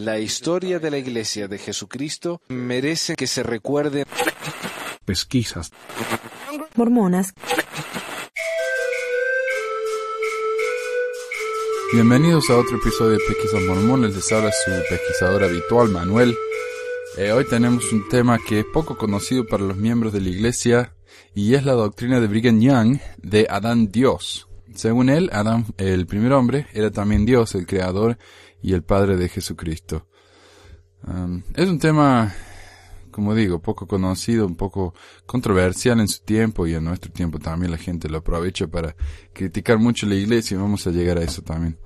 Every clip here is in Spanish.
La historia de la Iglesia de Jesucristo merece que se recuerde. Pesquisas. Mormonas. Bienvenidos a otro episodio de Pesquisas Mormones. Les habla su pesquisador habitual, Manuel. Eh, hoy tenemos un tema que es poco conocido para los miembros de la Iglesia y es la doctrina de Brigham Young de Adán Dios. Según él, Adán, el primer hombre, era también Dios, el creador y el Padre de Jesucristo. Es un tema, como digo, poco conocido, un poco controversial en su tiempo y en nuestro tiempo también la gente lo aprovecha para criticar mucho la iglesia y vamos a llegar a eso también.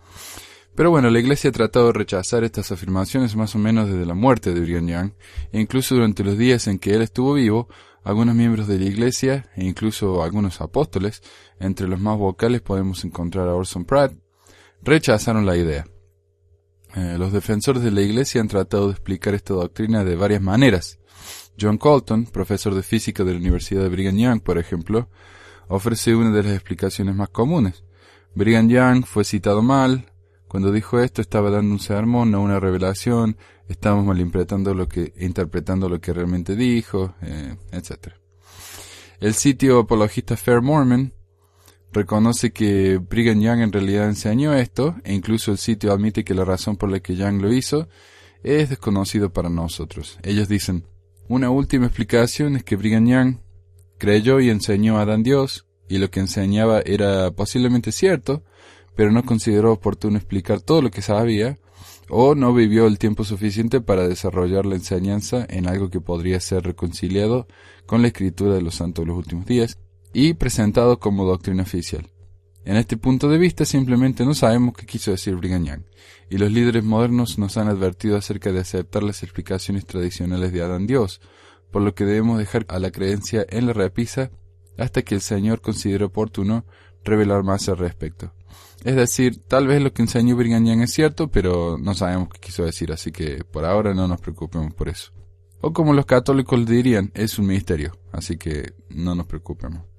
Pero bueno, la iglesia ha tratado de rechazar estas afirmaciones más o menos desde la muerte de Brigham Young, e incluso durante los días en que él estuvo vivo, algunos miembros de la iglesia, e incluso algunos apóstoles, entre los más vocales podemos encontrar a Orson Pratt, rechazaron la idea. Eh, los defensores de la Iglesia han tratado de explicar esta doctrina de varias maneras. John Colton, profesor de física de la Universidad de Brigham Young, por ejemplo, ofrece una de las explicaciones más comunes. Brigham Young fue citado mal. Cuando dijo esto estaba dando un sermón, no una revelación. Estamos malinterpretando lo que, interpretando lo que realmente dijo, eh, etc. El sitio apologista Fair Mormon reconoce que Brigham Young en realidad enseñó esto, e incluso el sitio admite que la razón por la que Young lo hizo es desconocido para nosotros. Ellos dicen, una última explicación es que Brigham Young creyó y enseñó a Adán Dios, y lo que enseñaba era posiblemente cierto, pero no consideró oportuno explicar todo lo que sabía, o no vivió el tiempo suficiente para desarrollar la enseñanza en algo que podría ser reconciliado con la escritura de los santos de los últimos días, y presentado como doctrina oficial. En este punto de vista simplemente no sabemos qué quiso decir Brigham y los líderes modernos nos han advertido acerca de aceptar las explicaciones tradicionales de Adán Dios, por lo que debemos dejar a la creencia en la repisa hasta que el Señor considere oportuno revelar más al respecto. Es decir, tal vez lo que enseñó Brigham es cierto, pero no sabemos qué quiso decir, así que por ahora no nos preocupemos por eso. O como los católicos dirían, es un misterio, así que no nos preocupemos.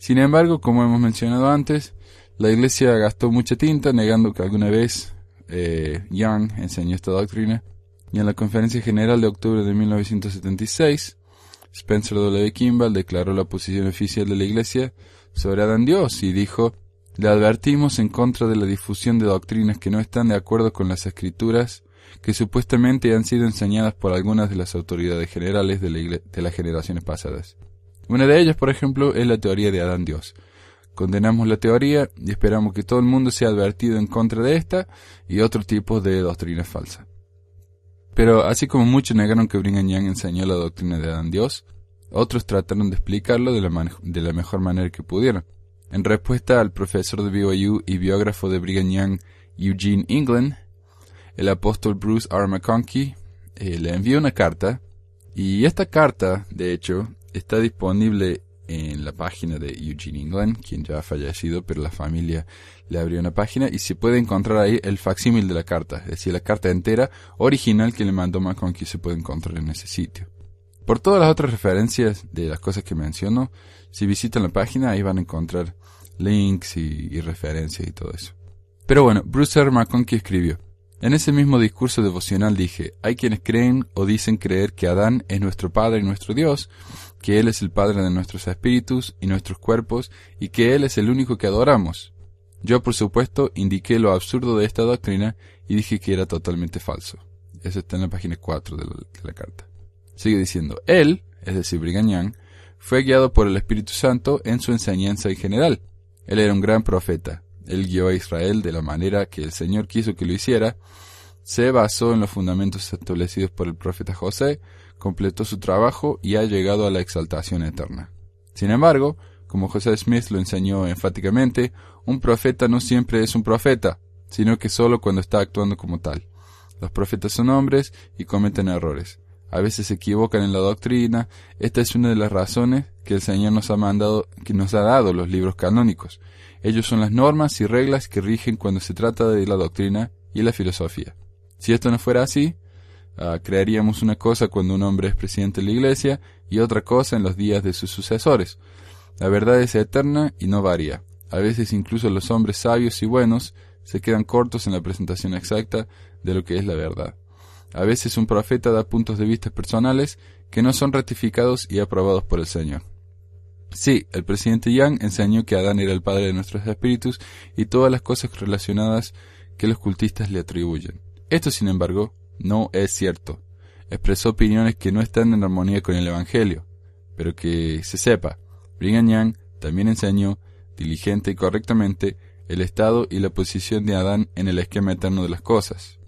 Sin embargo, como hemos mencionado antes, la Iglesia gastó mucha tinta negando que alguna vez eh, Young enseñó esta doctrina, y en la Conferencia General de octubre de 1976, Spencer W. Kimball declaró la posición oficial de la Iglesia sobre Adán Dios y dijo, le advertimos en contra de la difusión de doctrinas que no están de acuerdo con las escrituras que supuestamente han sido enseñadas por algunas de las autoridades generales de, la de las generaciones pasadas. Una de ellas, por ejemplo, es la teoría de Adán Dios. Condenamos la teoría y esperamos que todo el mundo sea advertido en contra de esta y otro tipo de doctrinas falsas. Pero así como muchos negaron que Brigham Young enseñó la doctrina de Adán Dios, otros trataron de explicarlo de la, de la mejor manera que pudieron. En respuesta al profesor de BYU y biógrafo de Brigham Young, Eugene England, el apóstol Bruce R. McConkie eh, le envió una carta, y esta carta, de hecho, está disponible en la página de Eugene England, quien ya ha fallecido, pero la familia le abrió una página y se puede encontrar ahí el facsímil de la carta, es decir, la carta entera original que le mandó McConkie se puede encontrar en ese sitio. Por todas las otras referencias de las cosas que menciono, si visitan la página ahí van a encontrar links y, referencias y todo eso. Pero bueno, Bruce R. McConkie escribió, en ese mismo discurso devocional dije, hay quienes creen o dicen creer que Adán es nuestro Padre y nuestro Dios, que Él es el Padre de nuestros espíritus y nuestros cuerpos, y que Él es el único que adoramos. Yo, por supuesto, indiqué lo absurdo de esta doctrina y dije que era totalmente falso. Eso está en la página 4 de la, carta. Sigue diciendo, Él, es decir, Brigham Young, fue guiado por el Espíritu Santo en su enseñanza en general. Él era un gran profeta. Él guió a Israel de la manera que el Señor quiso que lo hiciera. Se basó en los fundamentos establecidos por el profeta José, completó su trabajo y ha llegado a la exaltación eterna. Sin embargo, como José Smith lo enseñó enfáticamente, un profeta no siempre es un profeta, sino que solo cuando está actuando como tal. Los profetas son hombres y cometen errores. A veces se equivocan en la doctrina. Esta es una de las razones que el Señor nos ha mandado, que nos ha dado los libros canónicos. Ellos son las normas y reglas que rigen cuando se trata de la doctrina y la filosofía. Si esto no fuera así, Ah, crearíamos una cosa cuando un hombre es presidente de la iglesia y otra cosa en los días de sus sucesores. La verdad es eterna y no varía. A veces incluso los hombres sabios y buenos se quedan cortos en la presentación exacta de lo que es la verdad. A veces un profeta da puntos de vista personales que no son ratificados y aprobados por el Señor. Sí, el presidente Yang enseñó que Adán era el padre de nuestros espíritus y todas las cosas relacionadas que los cultistas le atribuyen. Esto, sin embargo, no es cierto. Expresó opiniones que no están en armonía con el Evangelio, pero que se sepa, Brigham Young también enseñó, diligente y correctamente, el estado y la posición de Adán en el esquema eterno de las cosas.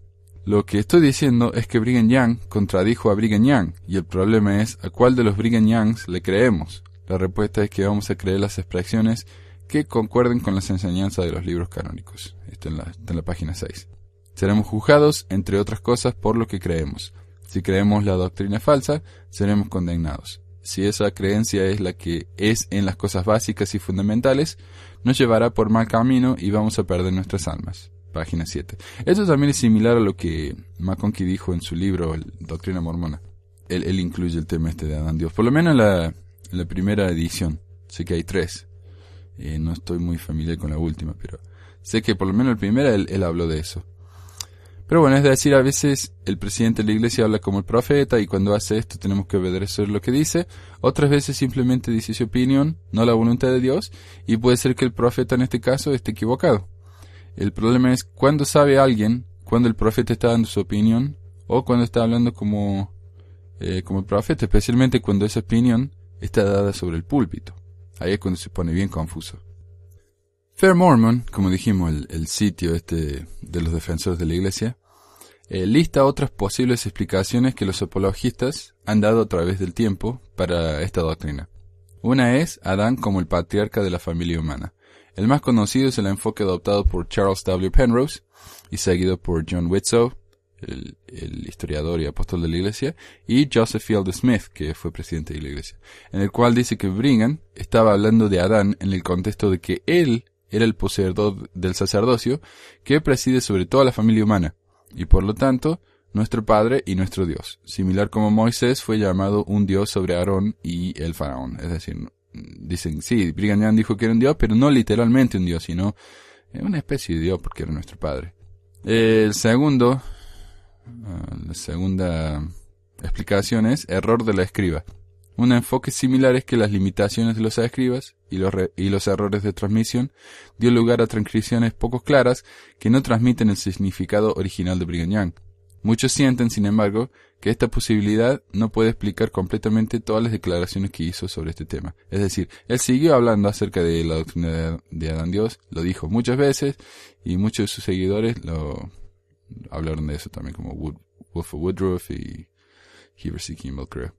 Lo que estoy diciendo es que Brigham Young contradijo a Brigham Young, y el problema es a cuál de los Brigham Youngs le creemos. La respuesta es que vamos a creer las expresiones que concuerden con las enseñanzas de los libros canónicos. Esto en la, está en la página 6. Seremos juzgados, entre otras cosas, por lo que creemos. Si creemos la doctrina falsa, seremos condenados. Si esa creencia es la que es en las cosas básicas y fundamentales, nos llevará por mal camino y vamos a perder nuestras almas. Página 7. Esto también es similar a lo que McConkie dijo en su libro Doctrina Mormona. Él, incluye el tema este de Adán Dios. Por lo menos en la, la primera edición. Sé que hay tres. Eh, no estoy muy familiar con la última, pero sé que por lo menos la primera él, habló de eso. Pero bueno, es decir, a veces el presidente de la iglesia habla como el profeta y cuando hace esto tenemos que obedecer lo que dice. Otras veces simplemente dice su opinión, no la voluntad de Dios, y puede ser que el profeta en este caso esté equivocado. El problema es cuando sabe alguien, cuando el profeta está dando su opinión, o cuando está hablando como, eh, como el profeta, especialmente cuando esa opinión está dada sobre el púlpito. Ahí es cuando se pone bien confuso. Fair Mormon, como dijimos, el, sitio este de los defensores de la iglesia, eh, lista otras posibles explicaciones que los apologistas han dado a través del tiempo para esta doctrina. Una es Adán como el patriarca de la familia humana. El más conocido es el enfoque adoptado por Charles W. Penrose y seguido por John Whitsoe, el, historiador y apóstol de la iglesia, y Joseph Field Smith, que fue presidente de la iglesia, en el cual dice que Brigham estaba hablando de Adán en el contexto de que él era el poseedor del sacerdocio que preside sobre toda la familia humana, y por lo tanto, nuestro Padre y nuestro Dios, similar como Moisés fue llamado un Dios sobre Aarón y el faraón. Es decir, dicen, sí, Brigham Young dijo que era un Dios, pero no literalmente un Dios, sino una especie de Dios porque era nuestro Padre. El segundo, ah, la segunda explicación es error de la escriba. Un enfoque similar es que las limitaciones de los escribas y los, y los errores de transmisión dio lugar a transcripciones poco claras que no transmiten el significado original de Brigham Young. Muchos sienten, sin embargo, que esta posibilidad no puede explicar completamente todas las declaraciones que hizo sobre este tema. Es decir, él siguió hablando acerca de la doctrina de Adán Dios, lo dijo muchas veces, y muchos de sus seguidores lo hablaron de eso también, como Wood, Wolf Woodruff y creo.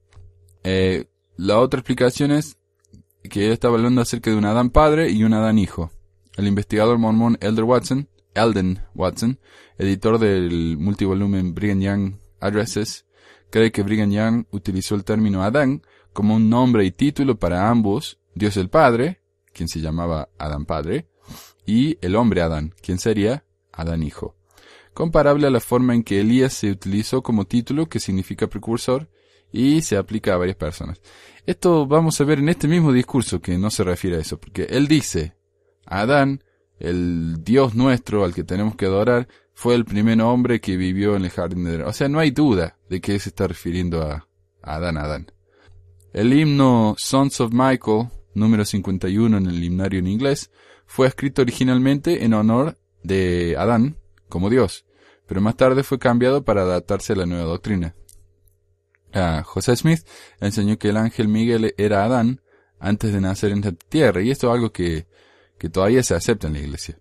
Eh, la otra explicación es que él estaba hablando acerca de un Adán padre y un Adán hijo. El investigador mormón Elder Watson, Elden Watson, editor del multivolumen Brigham Young Addresses, cree que Brigham Young utilizó el término Adán como un nombre y título para ambos, Dios el Padre, quien se llamaba Adán Padre, y el hombre Adán, quien sería Adán Hijo. Comparable a la forma en que Elías se utilizó como título que significa precursor y se aplica a varias personas. Esto vamos a ver en este mismo discurso que no se refiere a eso, porque él dice, Adán, el Dios nuestro al que tenemos que adorar, fue el primer hombre que vivió en el jardín de Edén. O sea, no hay duda de que se está refiriendo a, Adán, Adán. El himno Sons of Michael, número 51 en el himnario en inglés, fue escrito originalmente en honor de Adán como Dios, pero más tarde fue cambiado para adaptarse a la nueva doctrina. José Smith enseñó que el ángel Miguel era Adán antes de nacer en la tierra, y esto es algo que, que todavía se acepta en la iglesia.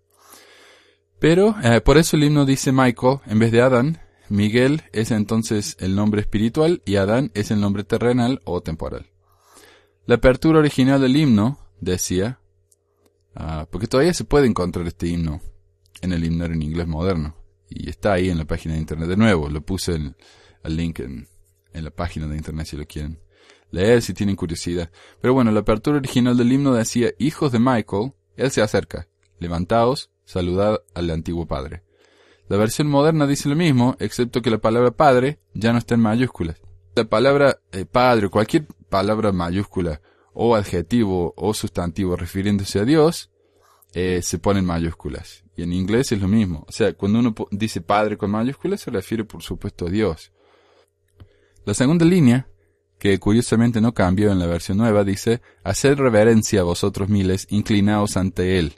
Pero eh, por eso el himno dice Michael en vez de Adán. Miguel es entonces el nombre espiritual y Adán es el nombre terrenal o temporal. La apertura original del himno decía, ah, porque todavía se puede encontrar este himno en el himno en inglés moderno, y está ahí en la página de internet de nuevo, lo puse el, link en, en la página de internet si lo quieren leer, si tienen curiosidad. Pero bueno, la apertura original del himno decía, hijos de Michael, él se acerca, levantaos, saludad al antiguo padre. La versión moderna dice lo mismo, excepto que la palabra padre ya no está en mayúsculas. La palabra eh, padre, cualquier palabra mayúscula, o adjetivo o sustantivo refiriéndose a Dios, eh, se pone en mayúsculas. Y en inglés es lo mismo. O sea, cuando uno dice Padre con mayúsculas, se refiere por supuesto a Dios. La segunda línea, que curiosamente no cambió en la versión nueva, dice, Haced reverencia a vosotros miles, inclinaos ante Él.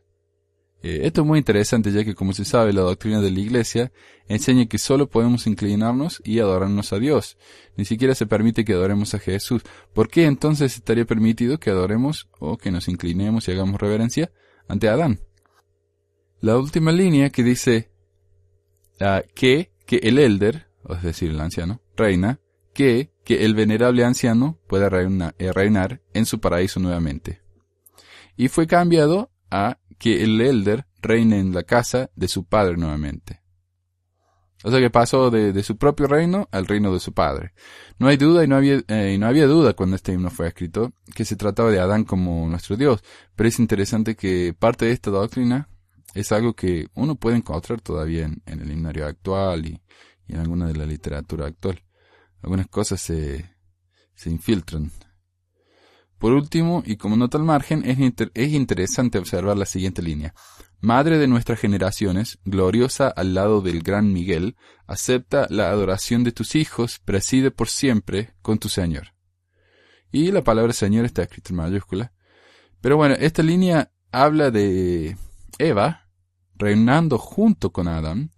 Eh, esto es muy interesante ya que, como se sabe, la doctrina de la Iglesia enseña que solo podemos inclinarnos y adorarnos a Dios. Ni siquiera se permite que adoremos a Jesús. ¿Por qué entonces estaría permitido que adoremos o que nos inclinemos y hagamos reverencia ante Adán? La última línea que dice ah, que, que el elder, es decir, el anciano, reina, que, que el venerable anciano pueda eh, reinar en su paraíso nuevamente. Y fue cambiado a que el elder reine en la casa de su padre nuevamente. O sea que pasó de, su propio reino al reino de su padre. No hay duda y no había, eh, no había duda cuando este himno fue escrito que se trataba de Adán como nuestro Dios. Pero es interesante que parte de esta doctrina es algo que uno puede encontrar todavía en, el himnario actual y, en alguna de la literatura actual. Algunas cosas se, se infiltran por último, y como nota al margen, es, es interesante observar la siguiente línea. Madre de nuestras generaciones, gloriosa al lado del gran Miguel, acepta la adoración de tus hijos, preside por siempre con tu Señor. Y la palabra Señor está escrita en mayúscula. Pero bueno, esta línea habla de Eva reinando junto con Adán,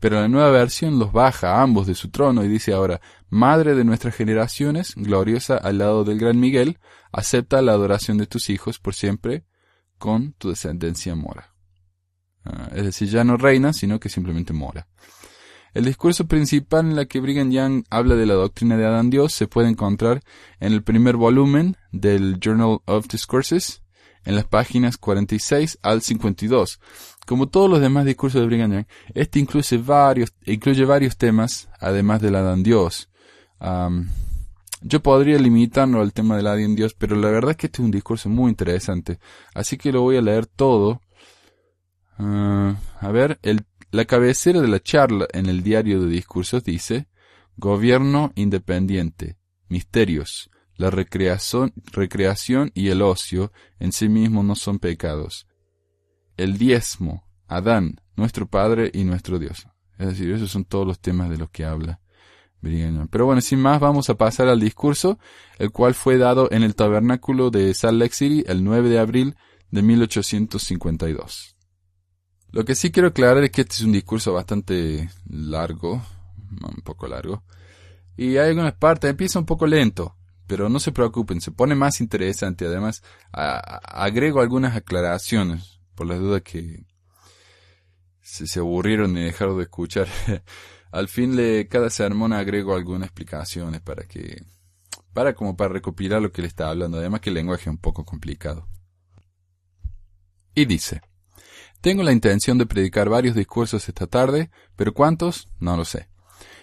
pero la nueva versión los baja a ambos de su trono y dice ahora, Madre de nuestras generaciones, gloriosa al lado del gran Miguel, acepta la adoración de tus hijos por siempre, con tu descendencia mora. Ah, es decir, ya no reina, sino que simplemente mora. El discurso principal en la que Brigham Young habla de la doctrina de Adán Dios se puede encontrar en el primer volumen del Journal of Discourses, en las páginas 46 al 52, como todos los demás discursos de Brigham Young, este incluye varios, incluye varios temas, además del Adán Dios. yo podría limitarlo al tema del Adán Dios, pero la verdad es que este es un discurso muy interesante, así que lo voy a leer todo. Ah, a ver, la cabecera de la charla en el diario de discursos dice, Gobierno independiente, misterios, la recreación, recreación y el ocio en sí mismos no son pecados el diezmo, Adán, nuestro Padre y nuestro Dios. Es decir, esos son todos los temas de los que habla Pero bueno, sin más, vamos a pasar al discurso, el cual fue dado en el tabernáculo de Salt Lake City el 9 de abril de 1852. Lo que sí quiero aclarar es que este es un discurso bastante largo, un poco largo, y hay algunas partes, empieza un poco lento, pero no se preocupen, se pone más interesante. Además, agrego algunas aclaraciones por las dudas que se, aburrieron y dejaron de escuchar. Al fin de cada sermón agrego algunas explicaciones para que, para como para recopilar lo que le está hablando, además que el lenguaje es un poco complicado. Y dice, tengo la intención de predicar varios discursos esta tarde, pero cuántos, no lo sé.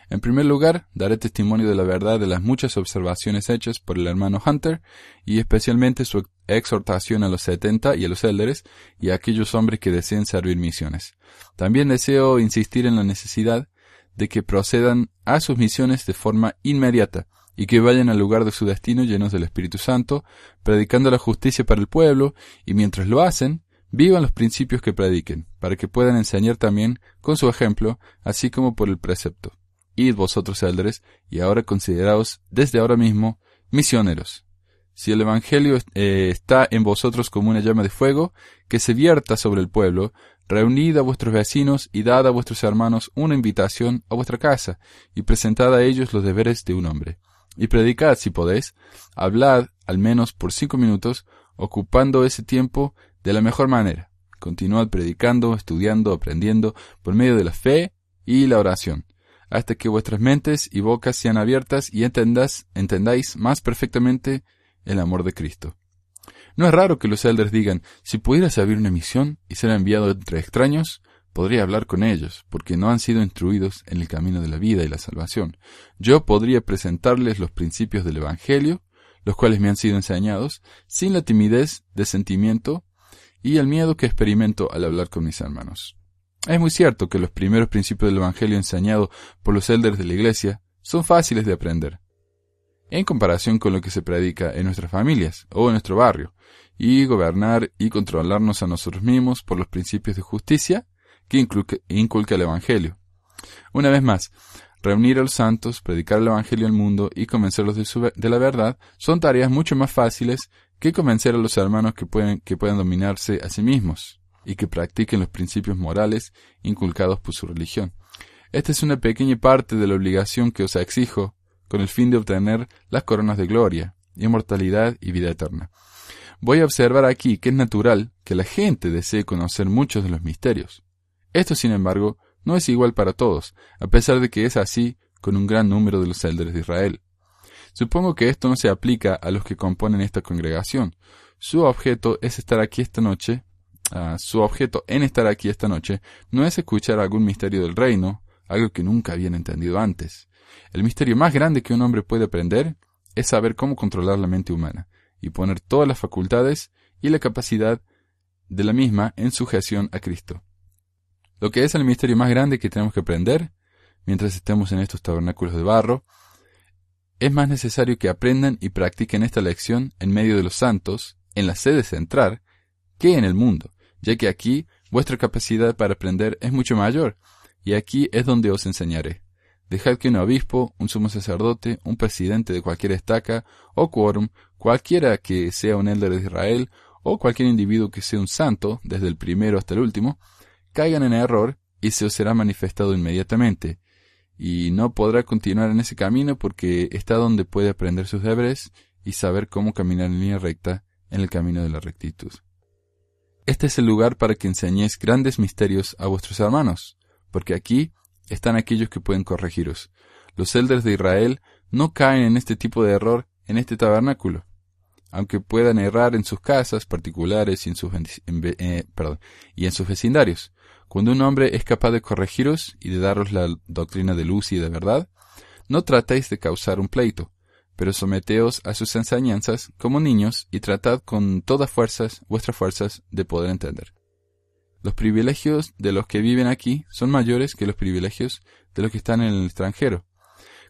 En primer lugar, daré testimonio de la verdad de las muchas observaciones hechas por el hermano Hunter y especialmente su exhortación a los setenta y a los élderes y a aquellos hombres que deseen servir misiones. También deseo insistir en la necesidad de que procedan a sus misiones de forma inmediata y que vayan al lugar de su destino llenos del Espíritu Santo, predicando la justicia para el pueblo y mientras lo hacen, vivan los principios que prediquen, para que puedan enseñar también con su ejemplo, así como por el precepto. Id vosotros eldres, y ahora consideraos desde ahora mismo misioneros. Si el Evangelio eh, está en vosotros como una llama de fuego, que se vierta sobre el pueblo, reunid a vuestros vecinos y dad a vuestros hermanos una invitación a vuestra casa, y presentad a ellos los deberes de un hombre. Y predicad si podéis, hablad al menos por cinco minutos, ocupando ese tiempo de la mejor manera. Continuad predicando, estudiando, aprendiendo, por medio de la fe y la oración hasta que vuestras mentes y bocas sean abiertas y entendáis, entendáis más perfectamente el amor de Cristo. No es raro que los elders digan, si pudiera saber una misión y ser enviado entre extraños, podría hablar con ellos, porque no han sido instruidos en el camino de la vida y la salvación. Yo podría presentarles los principios del Evangelio, los cuales me han sido enseñados, sin la timidez de sentimiento y el miedo que experimento al hablar con mis hermanos. Es muy cierto que los primeros principios del Evangelio enseñados por los elders de la Iglesia son fáciles de aprender, en comparación con lo que se predica en nuestras familias o en nuestro barrio, y gobernar y controlarnos a nosotros mismos por los principios de justicia que inculca, el Evangelio. Una vez más, reunir a los santos, predicar el Evangelio al mundo y convencerlos de, la verdad son tareas mucho más fáciles que convencer a los hermanos que, pueden, que puedan dominarse a sí mismos y que practiquen los principios morales inculcados por su religión. Esta es una pequeña parte de la obligación que os exijo con el fin de obtener las coronas de gloria, inmortalidad y vida eterna. Voy a observar aquí que es natural que la gente desee conocer muchos de los misterios. Esto, sin embargo, no es igual para todos, a pesar de que es así con un gran número de los elders de Israel. Supongo que esto no se aplica a los que componen esta congregación. Su objeto es estar aquí esta noche. Ah, su objeto en estar aquí esta noche no es escuchar algún misterio del reino, algo que nunca habían entendido antes. El misterio más grande que un hombre puede aprender es saber cómo controlar la mente humana y poner todas las facultades y la capacidad de la misma en sujeción a Cristo. Lo que es el misterio más grande que tenemos que aprender mientras estemos en estos tabernáculos de barro, es más necesario que aprendan y practiquen esta lección en medio de los santos, en la sede central, que en el mundo, ya que aquí vuestra capacidad para aprender es mucho mayor, y aquí es donde os enseñaré. Dejad que un obispo, un sumo sacerdote, un presidente de cualquier estaca o quórum, cualquiera que sea un elder de Israel, o cualquier individuo que sea un santo, desde el primero hasta el último, caigan en error y se os será manifestado inmediatamente, y no podrá continuar en ese camino porque está donde puede aprender sus deberes y saber cómo caminar en línea recta en el camino de la rectitud. Este es el lugar para que enseñéis grandes misterios a vuestros hermanos, porque aquí están aquellos que pueden corregiros. Los elders de Israel no caen en este tipo de error en este tabernáculo, aunque puedan errar en sus casas particulares y en sus, eh, y en sus vecindarios. Cuando un hombre es capaz de corregiros y de daros la doctrina de luz y de verdad, no tratéis de causar un pleito, pero someteos a sus enseñanzas como niños y tratad con todas fuerzas vuestras fuerzas de poder entender. Los privilegios de los que viven aquí son mayores que los privilegios de los que están en el extranjero.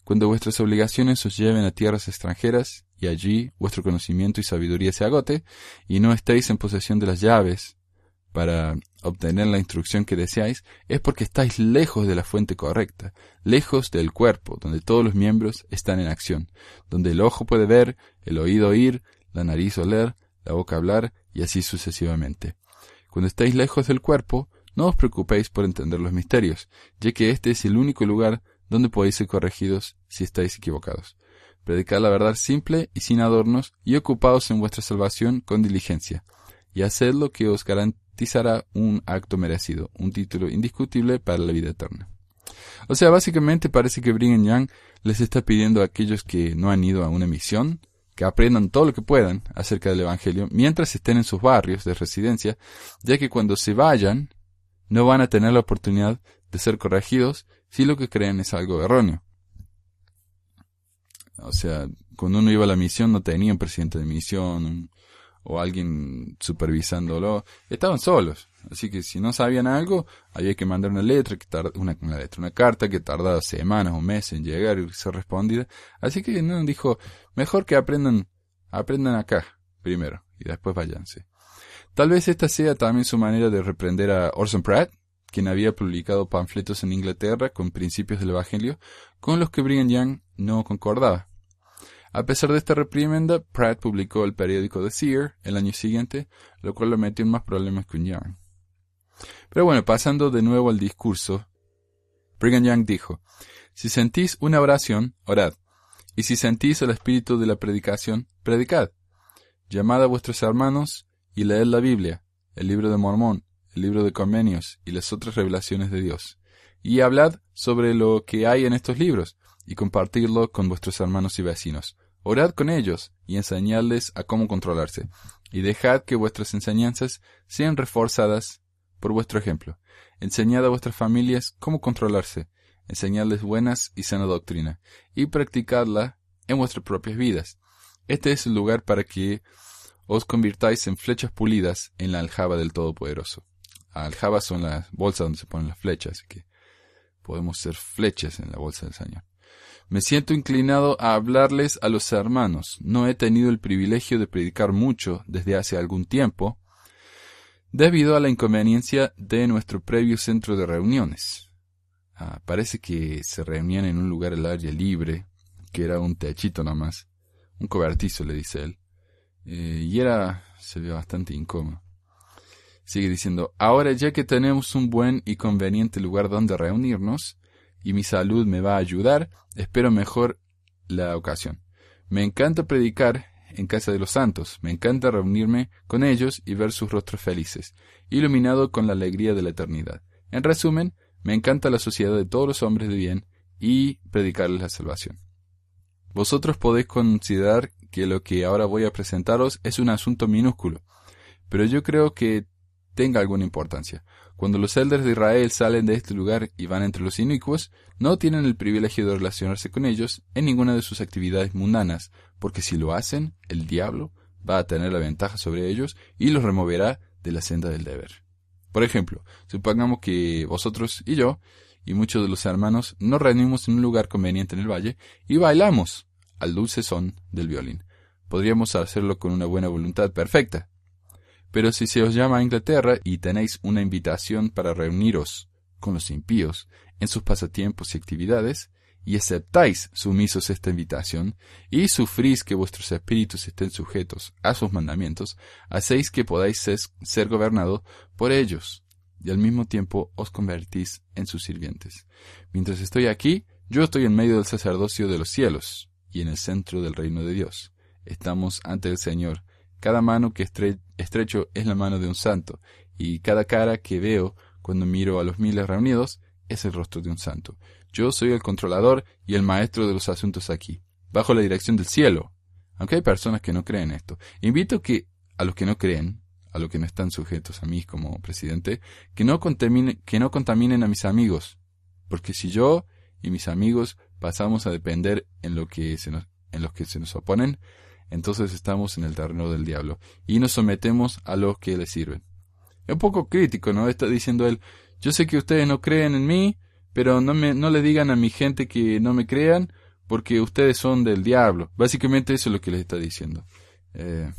Cuando vuestras obligaciones os lleven a tierras extranjeras, y allí vuestro conocimiento y sabiduría se agote, y no estéis en posesión de las llaves para obtener la instrucción que deseáis, es porque estáis lejos de la fuente correcta, lejos del cuerpo, donde todos los miembros están en acción, donde el ojo puede ver, el oído oír, la nariz oler, la boca hablar, y así sucesivamente. Cuando estáis lejos del cuerpo, no os preocupéis por entender los misterios, ya que este es el único lugar donde podéis ser corregidos si estáis equivocados. Predicad la verdad simple y sin adornos, y ocupaos en vuestra salvación con diligencia, y haced lo que os un acto merecido, un título indiscutible para la vida eterna. O sea, básicamente parece que Brigham Young les está pidiendo a aquellos que no han ido a una misión, que aprendan todo lo que puedan acerca del Evangelio mientras estén en sus barrios de residencia, ya que cuando se vayan no van a tener la oportunidad de ser corregidos si lo que creen es algo erróneo. O sea, cuando uno iba a la misión no tenía un presidente de misión o alguien supervisándolo, estaban solos. Así que si no sabían algo, había que mandar una letra, que una, una, letra, una carta que tardaba semanas o meses en llegar y ser respondida. Así que no dijo, mejor que aprendan, aprendan acá primero y después váyanse. Tal vez esta sea también su manera de reprender a Orson Pratt, quien había publicado panfletos en Inglaterra con principios del Evangelio, con los que Brigham Young no concordaba. A pesar de esta reprimenda, Pratt publicó el periódico The Seer el año siguiente, lo cual lo metió en más problemas con Young. Pero bueno, pasando de nuevo al discurso, Brigham Young dijo, si sentís una oración, orad, y si sentís el espíritu de la predicación, predicad. Llamad a vuestros hermanos y leed la Biblia, el libro de Mormón, el libro de Convenios y las otras revelaciones de Dios. Y hablad sobre lo que hay en estos libros, y compartirlo con vuestros hermanos y vecinos. Orad con ellos y enseñadles a cómo controlarse, y dejad que vuestras enseñanzas sean reforzadas por vuestro ejemplo. Enseñad a vuestras familias cómo controlarse, enseñadles buenas y sana doctrina, y practicadla en vuestras propias vidas. Este es el lugar para que os convirtáis en flechas pulidas en la aljaba del Todopoderoso. Aljabas son las bolsas donde se ponen las flechas, así que podemos ser flechas en la bolsa del Señor. Me siento inclinado a hablarles a los hermanos. No he tenido el privilegio de predicar mucho desde hace algún tiempo, debido a la inconveniencia de nuestro previo centro de reuniones. Ah, parece que se reunían en un lugar al aire libre, que era un techito nomás, un cobertizo, le dice él, eh, y era, se ve bastante incómodo. Sigue diciendo, ahora ya que tenemos un buen y conveniente lugar donde reunirnos, y mi salud me va a ayudar, espero mejor la ocasión. Me encanta predicar en casa de los santos, me encanta reunirme con ellos y ver sus rostros felices, iluminado con la alegría de la eternidad. En resumen, me encanta la sociedad de todos los hombres de bien y predicarles la salvación. Vosotros podéis considerar que lo que ahora voy a presentaros es un asunto minúsculo, pero yo creo que tenga alguna importancia. Cuando los elders de Israel salen de este lugar y van entre los inicuos, no tienen el privilegio de relacionarse con ellos en ninguna de sus actividades mundanas, porque si lo hacen, el diablo va a tener la ventaja sobre ellos y los removerá de la senda del deber. Por ejemplo, supongamos que vosotros y yo y muchos de los hermanos nos reunimos en un lugar conveniente en el valle y bailamos al dulce son del violín. Podríamos hacerlo con una buena voluntad perfecta, pero si se os llama a Inglaterra y tenéis una invitación para reuniros con los impíos en sus pasatiempos y actividades, y aceptáis sumisos esta invitación, y sufrís que vuestros espíritus estén sujetos a sus mandamientos, hacéis que podáis ser gobernados por ellos, y al mismo tiempo os convertís en sus sirvientes. Mientras estoy aquí, yo estoy en medio del sacerdocio de los cielos, y en el centro del reino de Dios. Estamos ante el Señor, cada mano que estrecho es la mano de un santo, y cada cara que veo cuando miro a los miles reunidos es el rostro de un santo. Yo soy el controlador y el maestro de los asuntos aquí, bajo la dirección del cielo. Aunque hay personas que no creen esto. Invito que a los que no creen, a los que no están sujetos a mí como presidente, que no, que no contaminen a mis amigos. Porque si yo y mis amigos pasamos a depender en lo que se en los que se nos oponen, entonces estamos en el terreno del diablo y nos sometemos a los que le sirven. Es un poco crítico, ¿no? Está diciendo él, yo sé que ustedes no creen en mí, pero no, me, no le digan a mi gente que no me crean porque ustedes son del diablo. Básicamente eso es lo que les está diciendo. Eh,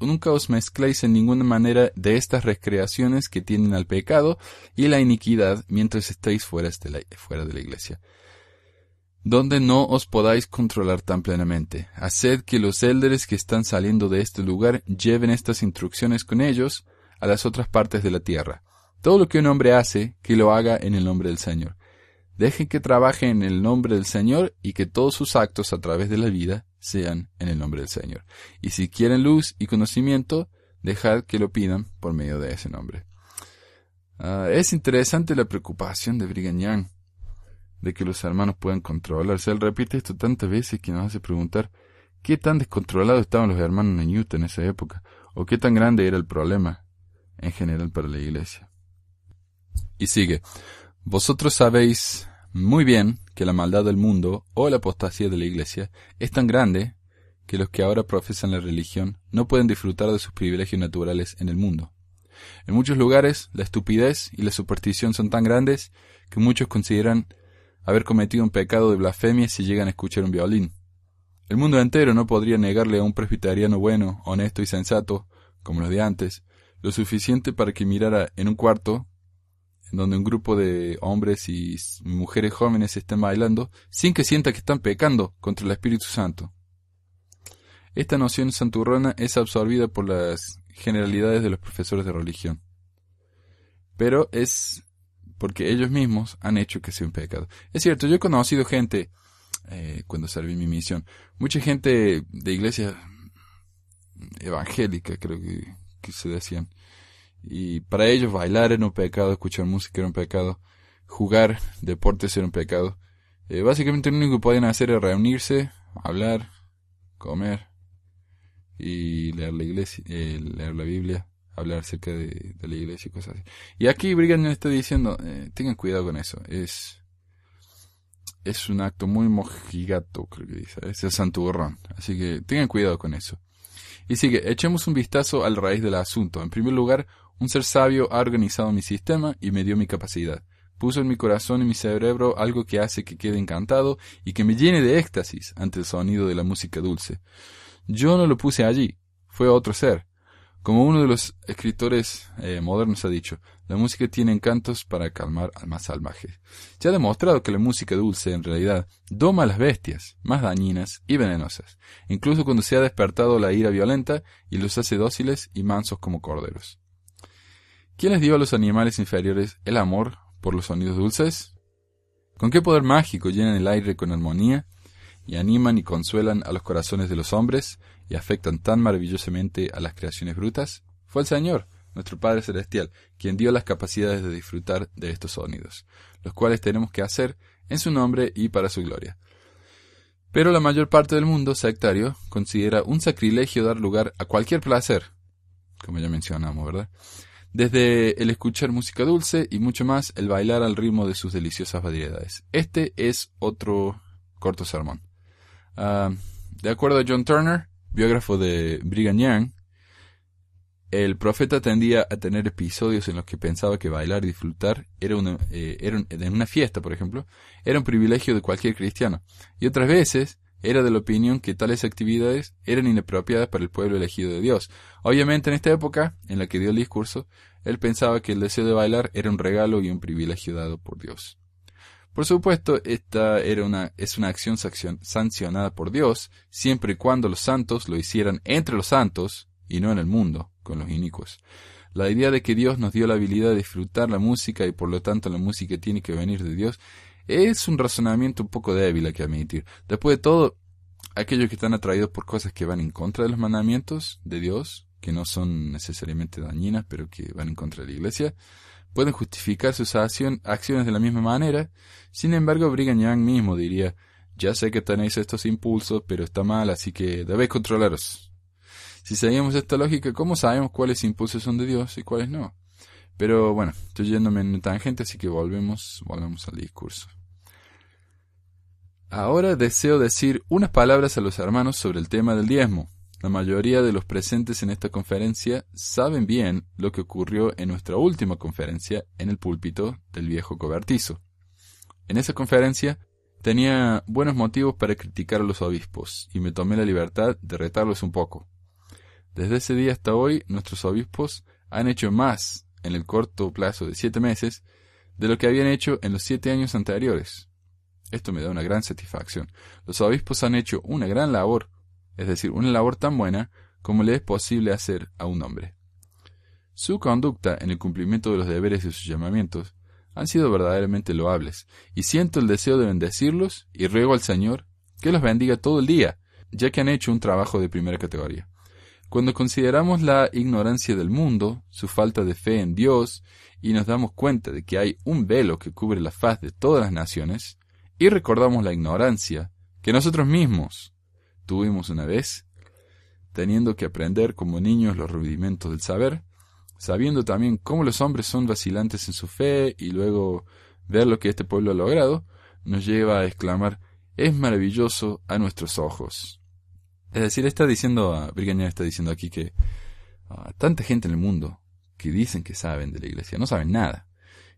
nunca os mezcléis en ninguna manera de estas recreaciones que tienen al pecado y la iniquidad mientras estéis fuera de la, fuera de la iglesia donde no os podáis controlar tan plenamente. Haced que los élderes que están saliendo de este lugar lleven estas instrucciones con ellos a las otras partes de la tierra. Todo lo que un hombre hace, que lo haga en el nombre del Señor. Dejen que trabaje en el nombre del Señor y que todos sus actos a través de la vida sean en el nombre del Señor. Y si quieren luz y conocimiento, dejad que lo pidan por medio de ese nombre. Ah, es interesante la preocupación de Brigham de que los hermanos puedan controlarse. Él repite esto tantas veces que nos hace preguntar qué tan descontrolados estaban los hermanos en Utah en esa época, o qué tan grande era el problema en general para la iglesia. Y sigue, vosotros sabéis muy bien que la maldad del mundo o la apostasía de la iglesia es tan grande que los que ahora profesan la religión no pueden disfrutar de sus privilegios naturales en el mundo. En muchos lugares, la estupidez y la superstición son tan grandes que muchos consideran haber cometido un pecado de blasfemia si llegan a escuchar un violín. El mundo entero no podría negarle a un presbiteriano bueno, honesto y sensato, como los de antes, lo suficiente para que mirara en un cuarto, en donde un grupo de hombres y mujeres jóvenes estén bailando, sin que sienta que están pecando contra el Espíritu Santo. Esta noción santurrona es absorbida por las generalidades de los profesores de religión. Pero es porque ellos mismos han hecho que sea un pecado. Es cierto, yo he conocido gente, eh, cuando serví mi misión, mucha gente de iglesia evangélica, creo que, se decían, y para ellos bailar era un pecado, escuchar música era un pecado, jugar deportes era un pecado. Eh, básicamente lo único que podían hacer era reunirse, hablar, comer y leer la iglesia, eh, leer la Biblia hablar acerca de, la iglesia y cosas así. Y aquí Brigham está diciendo, eh, tengan cuidado con eso, es es un acto muy mojigato, creo que dice, es el santurrón, así que tengan cuidado con eso. Y sigue, echemos un vistazo al raíz del asunto. En primer lugar, un ser sabio ha organizado mi sistema y me dio mi capacidad. Puso en mi corazón y mi cerebro algo que hace que quede encantado y que me llene de éxtasis ante el sonido de la música dulce. Yo no lo puse allí, fue otro ser, Como uno de los escritores eh, modernos ha dicho, la música tiene encantos para calmar al más salvaje. Se ha demostrado que la música dulce en realidad doma a las bestias, más dañinas y venenosas, incluso cuando se ha despertado la ira violenta y los hace dóciles y mansos como corderos. ¿Quién les dio a los animales inferiores el amor por los sonidos dulces? ¿Con qué poder mágico llenan el aire con armonía y animan y consuelan a los corazones de los hombres y afectan tan maravillosamente a las creaciones brutas? Fue el Señor, nuestro Padre Celestial, quien dio las capacidades de disfrutar de estos sonidos, los cuales tenemos que hacer en su nombre y para su gloria. Pero la mayor parte del mundo sectario considera un sacrilegio dar lugar a cualquier placer, como ya mencionamos, ¿verdad? Desde el escuchar música dulce y mucho más el bailar al ritmo de sus deliciosas variedades. Este es otro corto sermón. Ah, de acuerdo a John Turner, biógrafo de Brigham Young, el profeta tendía a tener episodios en los que pensaba que bailar y disfrutar era una, eh, en una fiesta, por ejemplo, era un privilegio de cualquier cristiano. Y otras veces era de la opinión que tales actividades eran inapropiadas para el pueblo elegido de Dios. Obviamente en esta época, en la que dio el discurso, él pensaba que el deseo de bailar era un regalo y un privilegio dado por Dios. Por supuesto, esta era una, es una acción sancionada por Dios, siempre y cuando los santos lo hicieran entre los santos y no en el mundo, con los inicuos. La idea de que Dios nos dio la habilidad de disfrutar la música y por lo tanto la música tiene que venir de Dios es un razonamiento un poco débil hay que admitir. Después de todo, aquellos que están atraídos por cosas que van en contra de los mandamientos de Dios, que no son necesariamente dañinas, pero que van en contra de la iglesia, pueden justificar sus acciones de la misma manera. Sin embargo, Brigham Young mismo diría, ya sé que tenéis estos impulsos, pero está mal, así que debéis controlaros. Si seguimos esta lógica, ¿cómo sabemos cuáles impulsos son de Dios y cuáles no? Pero bueno, estoy yéndome en tangente, así que volvemos, volvemos al discurso. Ahora deseo decir unas palabras a los hermanos sobre el tema del diezmo. La mayoría de los presentes en esta conferencia saben bien lo que ocurrió en nuestra última conferencia en el púlpito del viejo cobertizo. En esa conferencia tenía buenos motivos para criticar a los obispos y me tomé la libertad de retarlos un poco. Desde ese día hasta hoy nuestros obispos han hecho más en el corto plazo de siete meses de lo que habían hecho en los siete años anteriores. Esto me da una gran satisfacción. Los obispos han hecho una gran labor es decir, una labor tan buena como le es posible hacer a un hombre. Su conducta en el cumplimiento de los deberes de sus llamamientos han sido verdaderamente loables, y siento el deseo de bendecirlos y ruego al Señor que los bendiga todo el día, ya que han hecho un trabajo de primera categoría. Cuando consideramos la ignorancia del mundo, su falta de fe en Dios, y nos damos cuenta de que hay un velo que cubre la faz de todas las naciones, y recordamos la ignorancia que nosotros mismos tuvimos una vez, teniendo que aprender como niños los rudimentos del saber, sabiendo también cómo los hombres son vacilantes en su fe y luego ver lo que este pueblo ha logrado, nos lleva a exclamar es maravilloso a nuestros ojos. Es decir, está diciendo, a está diciendo aquí que a tanta gente en el mundo que dicen que saben de la iglesia, no saben nada.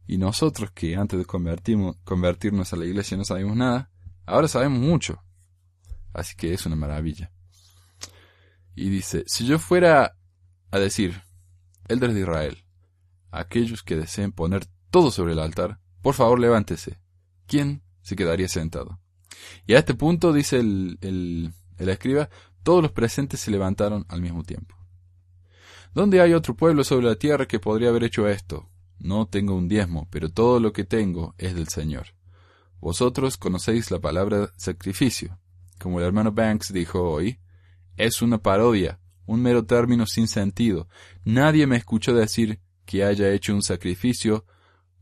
Y nosotros que antes de convertirnos a la iglesia no sabíamos nada, ahora sabemos mucho. Así que es una maravilla. Y dice, si yo fuera a decir, Elders de Israel, aquellos que deseen poner todo sobre el altar, por favor levántese. ¿Quién se quedaría sentado? Y a este punto, dice el, el, el escriba, todos los presentes se levantaron al mismo tiempo. ¿Dónde hay otro pueblo sobre la tierra que podría haber hecho esto? No tengo un diezmo, pero todo lo que tengo es del Señor. Vosotros conocéis la palabra sacrificio como el hermano Banks dijo hoy, es una parodia, un mero término sin sentido. Nadie me escuchó decir que haya hecho un sacrificio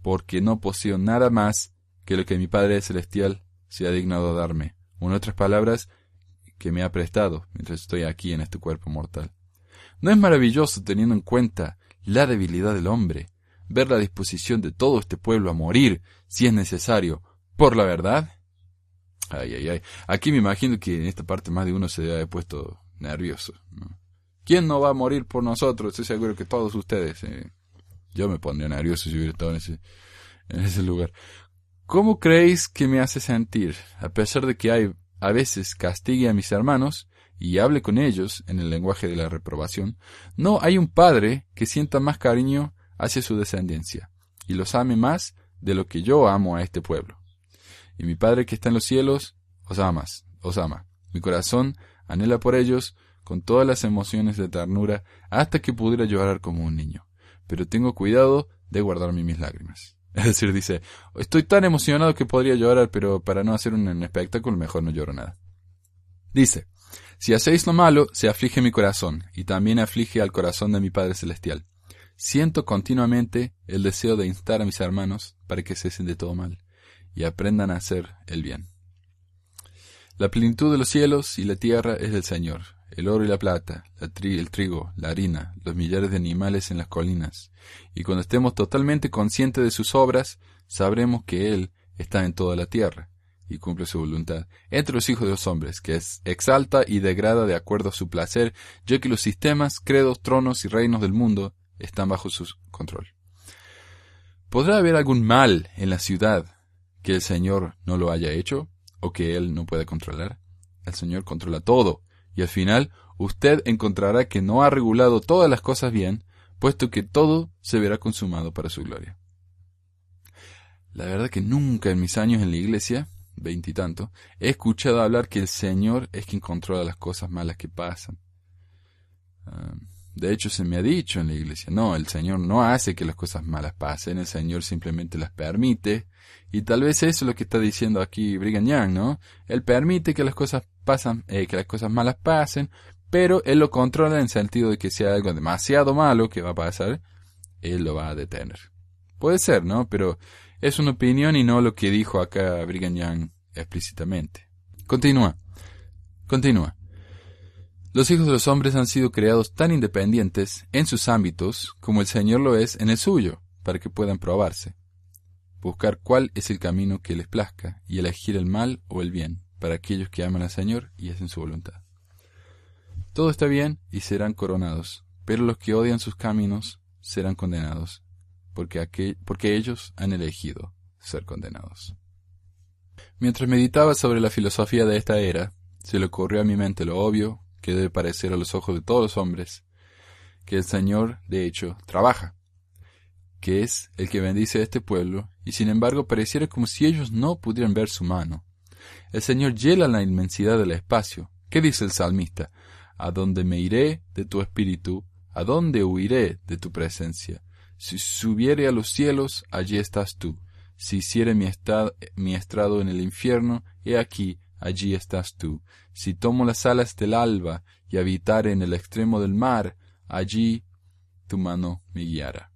porque no poseo nada más que lo que mi Padre Celestial se ha dignado darme. O en otras palabras, que me ha prestado mientras estoy aquí en este cuerpo mortal. ¿No es maravilloso teniendo en cuenta la debilidad del hombre, ver la disposición de todo este pueblo a morir, si es necesario, por la verdad? Ay, ay, ay. Aquí me imagino que en esta parte más de uno se ha puesto nervioso. ¿Quién no va a morir por nosotros? Estoy seguro que todos ustedes. Eh. Yo me pondría nervioso si hubiera estado en ese, en ese lugar. ¿Cómo creéis que me hace sentir? A pesar de que hay, a veces castigue a mis hermanos, y hable con ellos en el lenguaje de la reprobación, no hay un padre que sienta más cariño hacia su descendencia y los ame más de lo que yo amo a este pueblo. Y mi Padre que está en los cielos os ama, os ama. Mi corazón anhela por ellos con todas las emociones de ternura hasta que pudiera llorar como un niño. Pero tengo cuidado de guardarme mis lágrimas. Es decir, dice, estoy tan emocionado que podría llorar, pero para no hacer un espectáculo mejor no lloro nada. Dice, si hacéis lo malo, se aflige mi corazón, y también aflige al corazón de mi Padre Celestial. Siento continuamente el deseo de instar a mis hermanos para que cesen de todo mal, y aprendan a hacer el bien. La plenitud de los cielos y la tierra es del Señor, el oro y la plata, el trigo, la harina, los millares de animales en las colinas, y cuando estemos totalmente conscientes de sus obras, sabremos que Él está en toda la tierra y cumple su voluntad entre los hijos de los hombres, que es, exalta y degrada de acuerdo a su placer, ya que los sistemas, credos, tronos y reinos del mundo están bajo su control. ¿Podrá haber algún mal en la ciudad que el Señor no lo haya hecho o que Él no puede controlar? El Señor controla todo, y al final usted encontrará que no ha regulado todas las cosas bien, puesto que todo se verá consumado para su gloria. La verdad que nunca en mis años en la iglesia, veintitanto, he escuchado hablar que el Señor es quien controla las cosas malas que pasan. Ah, de hecho, se me ha dicho en la iglesia, no, el Señor no hace que las cosas malas pasen, el Señor simplemente las permite. Y tal vez eso es lo que está diciendo aquí Brigham Young, ¿no? Él permite que las cosas pasan, eh, que las cosas malas pasen, pero Él lo controla en el sentido de que si hay algo demasiado malo que va a pasar, Él lo va a detener. Puede ser, ¿no? Pero es una opinión y no lo que dijo acá Brigham Young explícitamente. Continúa. Continúa. Los hijos de los hombres han sido creados tan independientes en sus ámbitos como el Señor lo es en el suyo, para que puedan probarse, buscar cuál es el camino que les plazca y elegir el mal o el bien para aquellos que aman al Señor y hacen su voluntad. Todo está bien y serán coronados, pero los que odian sus caminos serán condenados, porque, porque ellos han elegido ser condenados. Mientras meditaba sobre la filosofía de esta era, se le ocurrió a mi mente lo obvio que debe parecer a los ojos de todos los hombres, que el Señor, de hecho, trabaja, que es el que bendice a este pueblo, y sin embargo pareciera como si ellos no pudieran ver su mano. El Señor hiela la inmensidad del espacio. ¿Qué dice el salmista? ¿A dónde me iré de tu espíritu? ¿A dónde huiré de tu presencia? Si subiere a los cielos, allí estás tú. Si hiciere mi, mi estrado en el infierno, he aquí, allí estás tú. Si tomo las alas del alba y habitare en el extremo del mar, allí tu mano me guiará.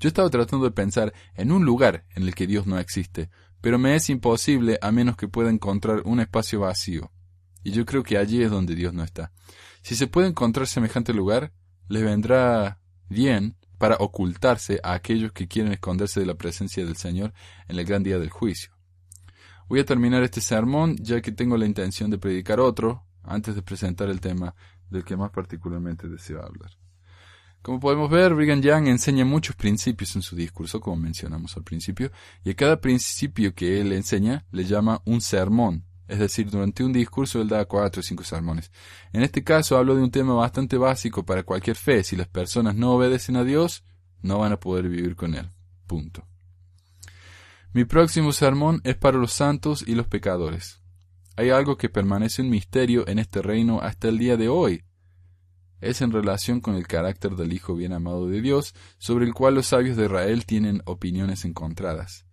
Yo estaba tratando de pensar en un lugar en el que Dios no existe, pero me es imposible a menos que pueda encontrar un espacio vacío. Y yo creo que allí es donde Dios no está. Si se puede encontrar semejante lugar, les vendrá bien para ocultarse a aquellos que quieren esconderse de la presencia del Señor en el gran día del juicio. Voy a terminar este sermón ya que tengo la intención de predicar otro antes de presentar el tema del que más particularmente deseo hablar. Como podemos ver, Brigham Young enseña muchos principios en su discurso, como mencionamos al principio, y a cada principio que él enseña le llama un sermón, es decir, durante un discurso él da cuatro o cinco sermones. En este caso hablo de un tema bastante básico para cualquier fe. Si las personas no obedecen a Dios, no van a poder vivir con él. Punto. Mi próximo sermón es para los santos y los pecadores. Hay algo que permanece un misterio en este reino hasta el día de hoy. Es en relación con el carácter del Hijo bien amado de Dios, sobre el cual los sabios de Israel tienen opiniones encontradas.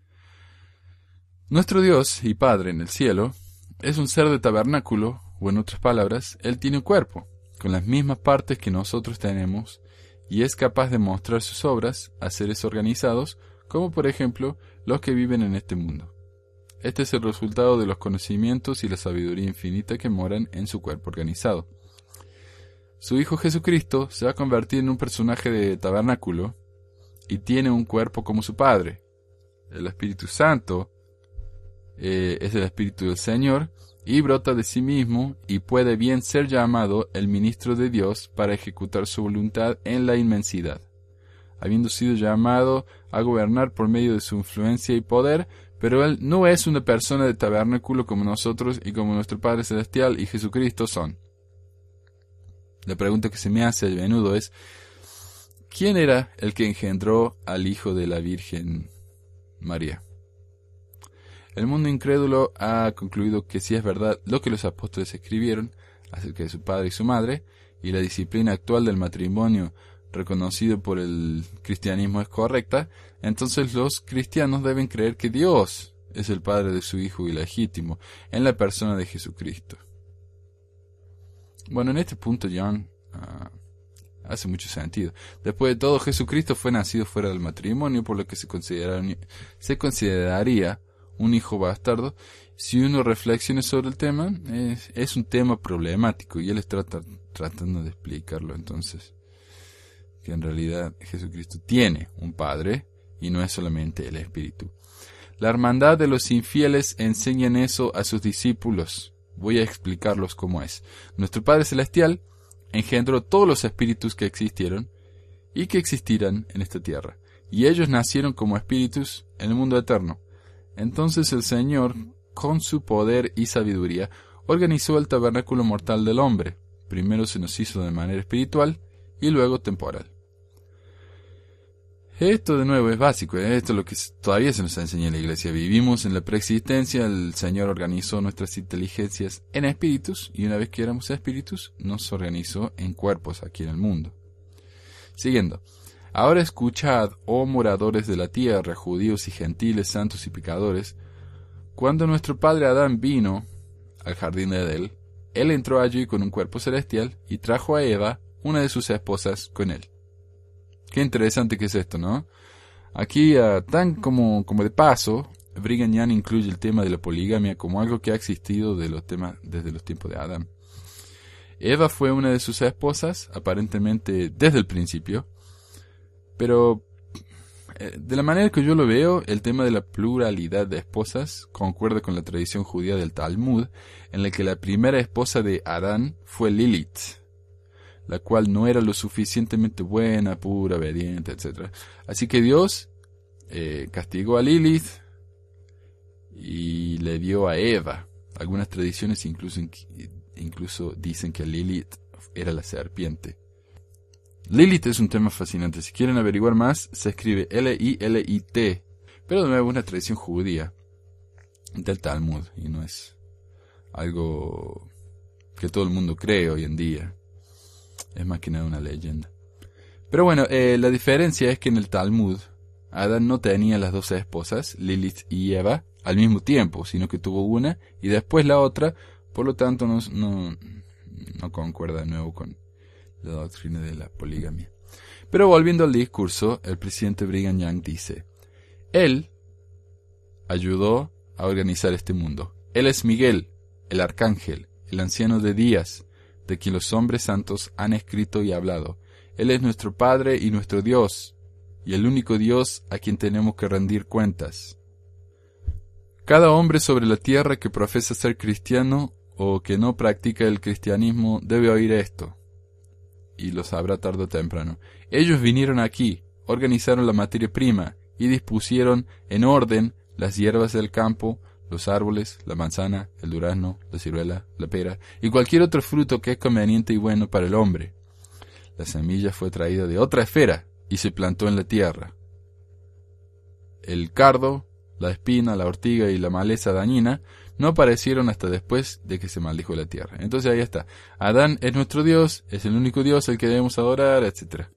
Nuestro Dios y Padre en el cielo es un ser de tabernáculo, o en otras palabras, Él tiene un cuerpo, con las mismas partes que nosotros tenemos, y es capaz de mostrar sus obras a seres organizados, como por ejemplo los que viven en este mundo. Este es el resultado de los conocimientos y la sabiduría infinita que moran en su cuerpo organizado. Su Hijo Jesucristo se ha convertido en un personaje de tabernáculo y tiene un cuerpo como su Padre. El Espíritu Santo eh, es el Espíritu del Señor y brota de sí mismo y puede bien ser llamado el ministro de Dios para ejecutar su voluntad en la inmensidad habiendo sido llamado a gobernar por medio de su influencia y poder, pero él no es una persona de tabernáculo como nosotros y como nuestro Padre Celestial y Jesucristo son. La pregunta que se me hace a menudo es, ¿quién era el que engendró al Hijo de la Virgen María? El mundo incrédulo ha concluido que si es verdad lo que los apóstoles escribieron acerca de su padre y su madre, y la disciplina actual del matrimonio reconocido por el cristianismo es correcta, entonces los cristianos deben creer que Dios es el padre de su Hijo ilegítimo, en la persona de Jesucristo. Bueno, en este punto John ah, hace mucho sentido. Después de todo, Jesucristo fue nacido fuera del matrimonio, por lo que se, se consideraría un hijo bastardo. Si uno reflexiona sobre el tema, es, un tema problemático y él está tratando de explicarlo entonces. Que en realidad Jesucristo tiene un Padre y no es solamente el Espíritu. La hermandad de los infieles enseñan eso a sus discípulos. Voy a explicarlos cómo es. Nuestro Padre Celestial engendró todos los espíritus que existieron y que existirán en esta tierra, y ellos nacieron como espíritus en el mundo eterno. Entonces el Señor, con su poder y sabiduría, organizó el tabernáculo mortal del hombre. Primero se nos hizo de manera espiritual y luego temporal. Esto de nuevo es básico, ¿eh? esto es lo que todavía se nos enseña en la iglesia. Vivimos en la preexistencia, el Señor organizó nuestras inteligencias en espíritus y una vez que éramos espíritus nos organizó en cuerpos aquí en el mundo. Siguiendo. Ahora escuchad, oh moradores de la tierra, judíos y gentiles, santos y pecadores, cuando nuestro padre Adán vino al jardín de Edel, él entró allí con un cuerpo celestial y trajo a Eva, una de sus esposas, con él. Qué interesante que es esto, ¿no? Aquí, ah, tan como, como de paso, Brigham Young incluye el tema de la poligamia como algo que ha existido de los temas, desde los tiempos de Adán. Eva fue una de sus esposas, aparentemente desde el principio, pero eh, de la manera que yo lo veo, el tema de la pluralidad de esposas concuerda con la tradición judía del Talmud, en la que la primera esposa de Adán fue Lilith, la cual no era lo suficientemente buena, pura, obediente, etc. Así que Dios eh, castigó a Lilith y le dio a Eva. Algunas tradiciones incluso, incluso dicen que Lilith era la serpiente. Lilith es un tema fascinante. Si quieren averiguar más, se escribe L-I-L-I-T. Pero de nuevo es una tradición judía del Talmud y no es algo que todo el mundo cree hoy en día. Es más que nada una leyenda. Pero bueno, eh, la diferencia es que en el Talmud, Adán no tenía las dos esposas, Lilith y Eva, al mismo tiempo, sino que tuvo una y después la otra, por lo tanto no, no, no concuerda de nuevo con la doctrina de la poligamia. Pero volviendo al discurso, el presidente Brigham Young dice, Él ayudó a organizar este mundo. Él es Miguel, el arcángel, el anciano de días, de quien los hombres santos han escrito y hablado. Él es nuestro Padre y nuestro Dios, y el único Dios a quien tenemos que rendir cuentas. Cada hombre sobre la tierra que profesa ser cristiano o que no practica el cristianismo debe oír esto, y lo sabrá tarde o temprano. Ellos vinieron aquí, organizaron la materia prima y dispusieron en orden las hierbas del campo, los árboles, la manzana, el durazno, la ciruela, la pera y cualquier otro fruto que es conveniente y bueno para el hombre. La semilla fue traída de otra esfera y se plantó en la tierra. El cardo, la espina, la ortiga y la maleza dañina no aparecieron hasta después de que se maldijo la tierra. Entonces ahí está. Adán es nuestro Dios, es el único Dios al que debemos adorar, etc.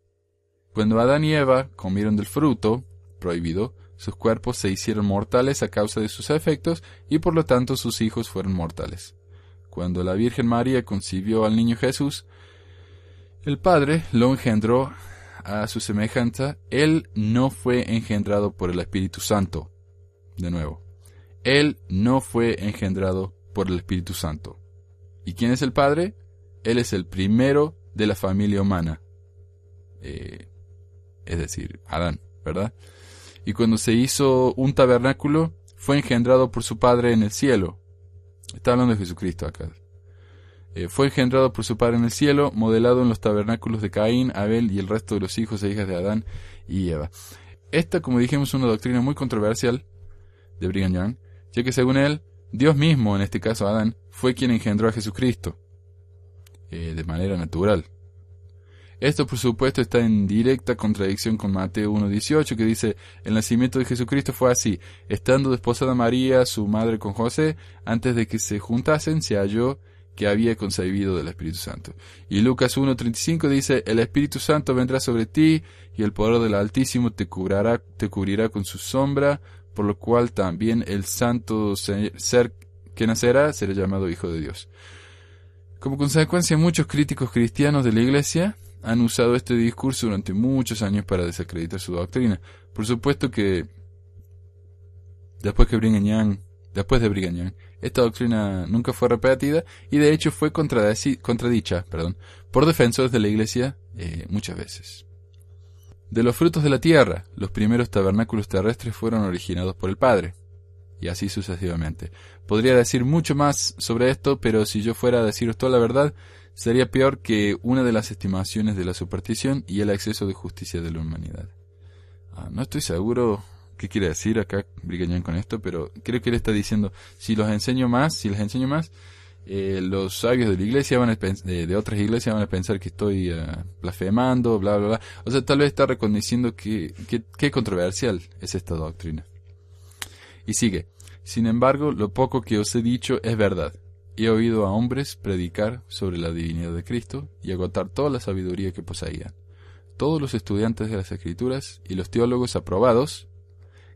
Cuando Adán y Eva comieron del fruto prohibido, sus cuerpos se hicieron mortales a causa de sus efectos y por lo tanto sus hijos fueron mortales. Cuando la Virgen María concibió al niño Jesús, el Padre lo engendró a su semejanza, él no fue engendrado por el Espíritu Santo. De nuevo, él no fue engendrado por el Espíritu Santo. ¿Y quién es el Padre? Él es el primero de la familia humana. Eh, es decir, Adán, ¿verdad? Y cuando se hizo un tabernáculo, fue engendrado por su Padre en el cielo. Está hablando de Jesucristo acá. Eh, fue engendrado por su Padre en el cielo, modelado en los tabernáculos de Caín, Abel y el resto de los hijos e hijas de Adán y Eva. Esta, como dijimos, es una doctrina muy controversial de Brigham Young, ya que según él, Dios mismo, en este caso Adán, fue quien engendró a Jesucristo, eh, de manera natural, Esto, por supuesto, está en directa contradicción con Mateo 1.18, que dice, el nacimiento de Jesucristo fue así, estando desposada María, su madre, con José, antes de que se juntasen, se halló que había concebido del Espíritu Santo. Y Lucas 1.35 dice, el Espíritu Santo vendrá sobre ti, y el poder del Altísimo te cubrirá, te cubrirá con su sombra, por lo cual también el santo ser que nacerá será llamado Hijo de Dios. Como consecuencia, muchos críticos cristianos de la Iglesia han usado este discurso durante muchos años para desacreditar su doctrina. Por supuesto que después que Brigham después de Brigham esta doctrina nunca fue repetida y de hecho fue contradicha perdón, por defensores de la Iglesia eh, muchas veces. De los frutos de la tierra, los primeros tabernáculos terrestres fueron originados por el Padre, y así sucesivamente. Podría decir mucho más sobre esto, pero si yo fuera a deciros toda la verdad, sería peor que una de las estimaciones de la superstición y el exceso de justicia de la humanidad. Ah, no estoy seguro qué quiere decir acá Brigañán con esto, pero creo que él está diciendo, si los enseño más, si les enseño más, eh, los sabios de la iglesia van a de, otras iglesias van a pensar que estoy uh, blasfemando, bla, bla, bla. O sea, tal vez está reconociendo que, que, qué controversial es esta doctrina. Y sigue, sin embargo, lo poco que os he dicho es verdad he oído a hombres predicar sobre la divinidad de Cristo y agotar toda la sabiduría que poseían. Todos los estudiantes de las Escrituras y los teólogos aprobados,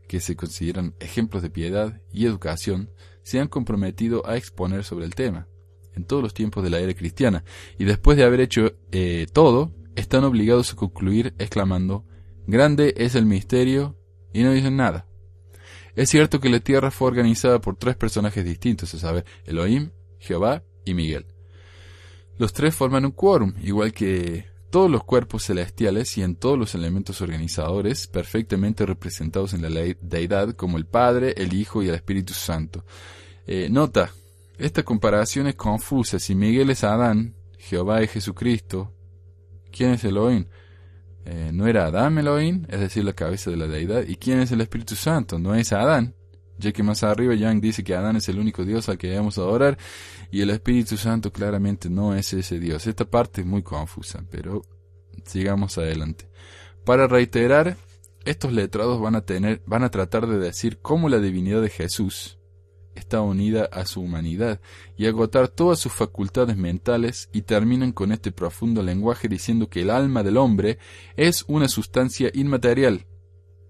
que se consideran ejemplos de piedad y educación, se han comprometido a exponer sobre el tema, en todos los tiempos de la era cristiana, y después de haber hecho eh, todo, están obligados a concluir exclamando, Grande es el misterio, y no dicen nada. Es cierto que la tierra fue organizada por tres personajes distintos, a saber, Elohim, Jehová y Miguel. Los tres forman un quórum, igual que todos los cuerpos celestiales y en todos los elementos organizadores, perfectamente representados en la deidad como el Padre, el Hijo y el Espíritu Santo. Eh, nota, esta comparación es confusa. Si Miguel es Adán, Jehová es Jesucristo, ¿quién es Elohim? Eh, ¿No era Adán Elohim, es decir, la cabeza de la deidad? ¿Y quién es el Espíritu Santo? ¿No es Adán? Ya que más arriba Yang dice que Adán es el único Dios al que debemos adorar y el Espíritu Santo claramente no es ese Dios. Esta parte es muy confusa, pero sigamos adelante. Para reiterar, estos letrados van a tener, van a tratar de decir cómo la divinidad de Jesús está unida a su humanidad y agotar todas sus facultades mentales y terminan con este profundo lenguaje diciendo que el alma del hombre es una sustancia inmaterial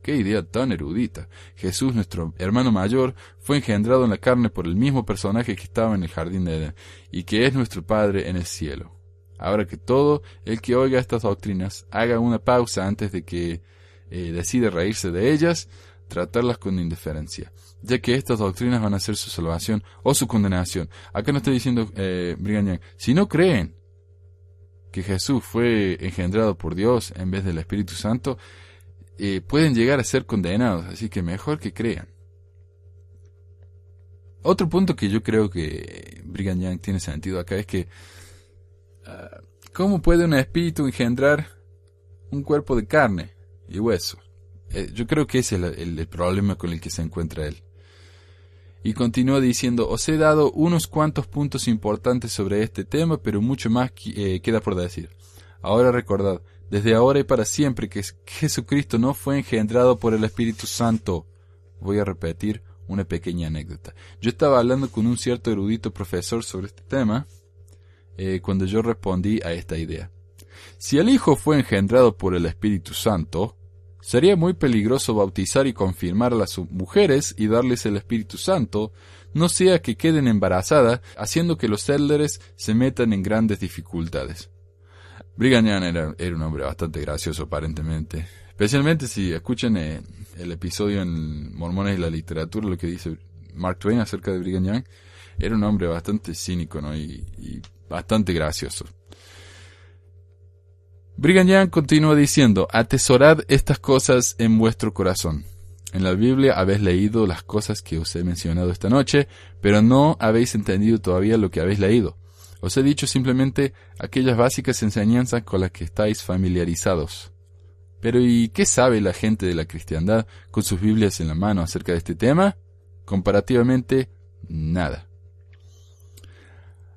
Qué idea tan erudita. Jesús, nuestro hermano mayor, fue engendrado en la carne por el mismo personaje que estaba en el jardín de Edén, y que es nuestro Padre en el cielo. Ahora que todo el que oiga estas doctrinas haga una pausa antes de que eh, decide reírse de ellas, tratarlas con indiferencia, ya que estas doctrinas van a ser su salvación o su condenación. Acá no estoy diciendo, eh, si no creen que Jesús fue engendrado por Dios en vez del Espíritu Santo, eh, pueden llegar a ser condenados, así que mejor que crean. Otro punto que yo creo que Brigham Young tiene sentido acá es que ah, ¿cómo puede un espíritu engendrar un cuerpo de carne y hueso? Eh, yo creo que ese es el, problema con el que se encuentra él. Y continúa diciendo, os he dado unos cuantos puntos importantes sobre este tema, pero mucho más eh, queda por decir. Ahora recordad, desde ahora y para siempre que Jesucristo no fue engendrado por el Espíritu Santo. Voy a repetir una pequeña anécdota. Yo estaba hablando con un cierto erudito profesor sobre este tema eh, cuando yo respondí a esta idea. Si el Hijo fue engendrado por el Espíritu Santo, sería muy peligroso bautizar y confirmar a las mujeres y darles el Espíritu Santo, no sea que queden embarazadas, haciendo que los élderes se metan en grandes dificultades. Brigham Young era, un hombre bastante gracioso aparentemente. Especialmente si escuchan eh, el episodio en Mormones y la literatura, lo que dice Mark Twain acerca de Brigham Young, era un hombre bastante cínico ¿no? y, y bastante gracioso. Brigham Young continúa diciendo, atesorad estas cosas en vuestro corazón. En la Biblia habéis leído las cosas que os he mencionado esta noche, pero no habéis entendido todavía lo que habéis leído. Os he dicho simplemente aquellas básicas enseñanzas con las que estáis familiarizados. Pero ¿y qué sabe la gente de la cristiandad con sus Biblias en la mano acerca de este tema? Comparativamente, nada.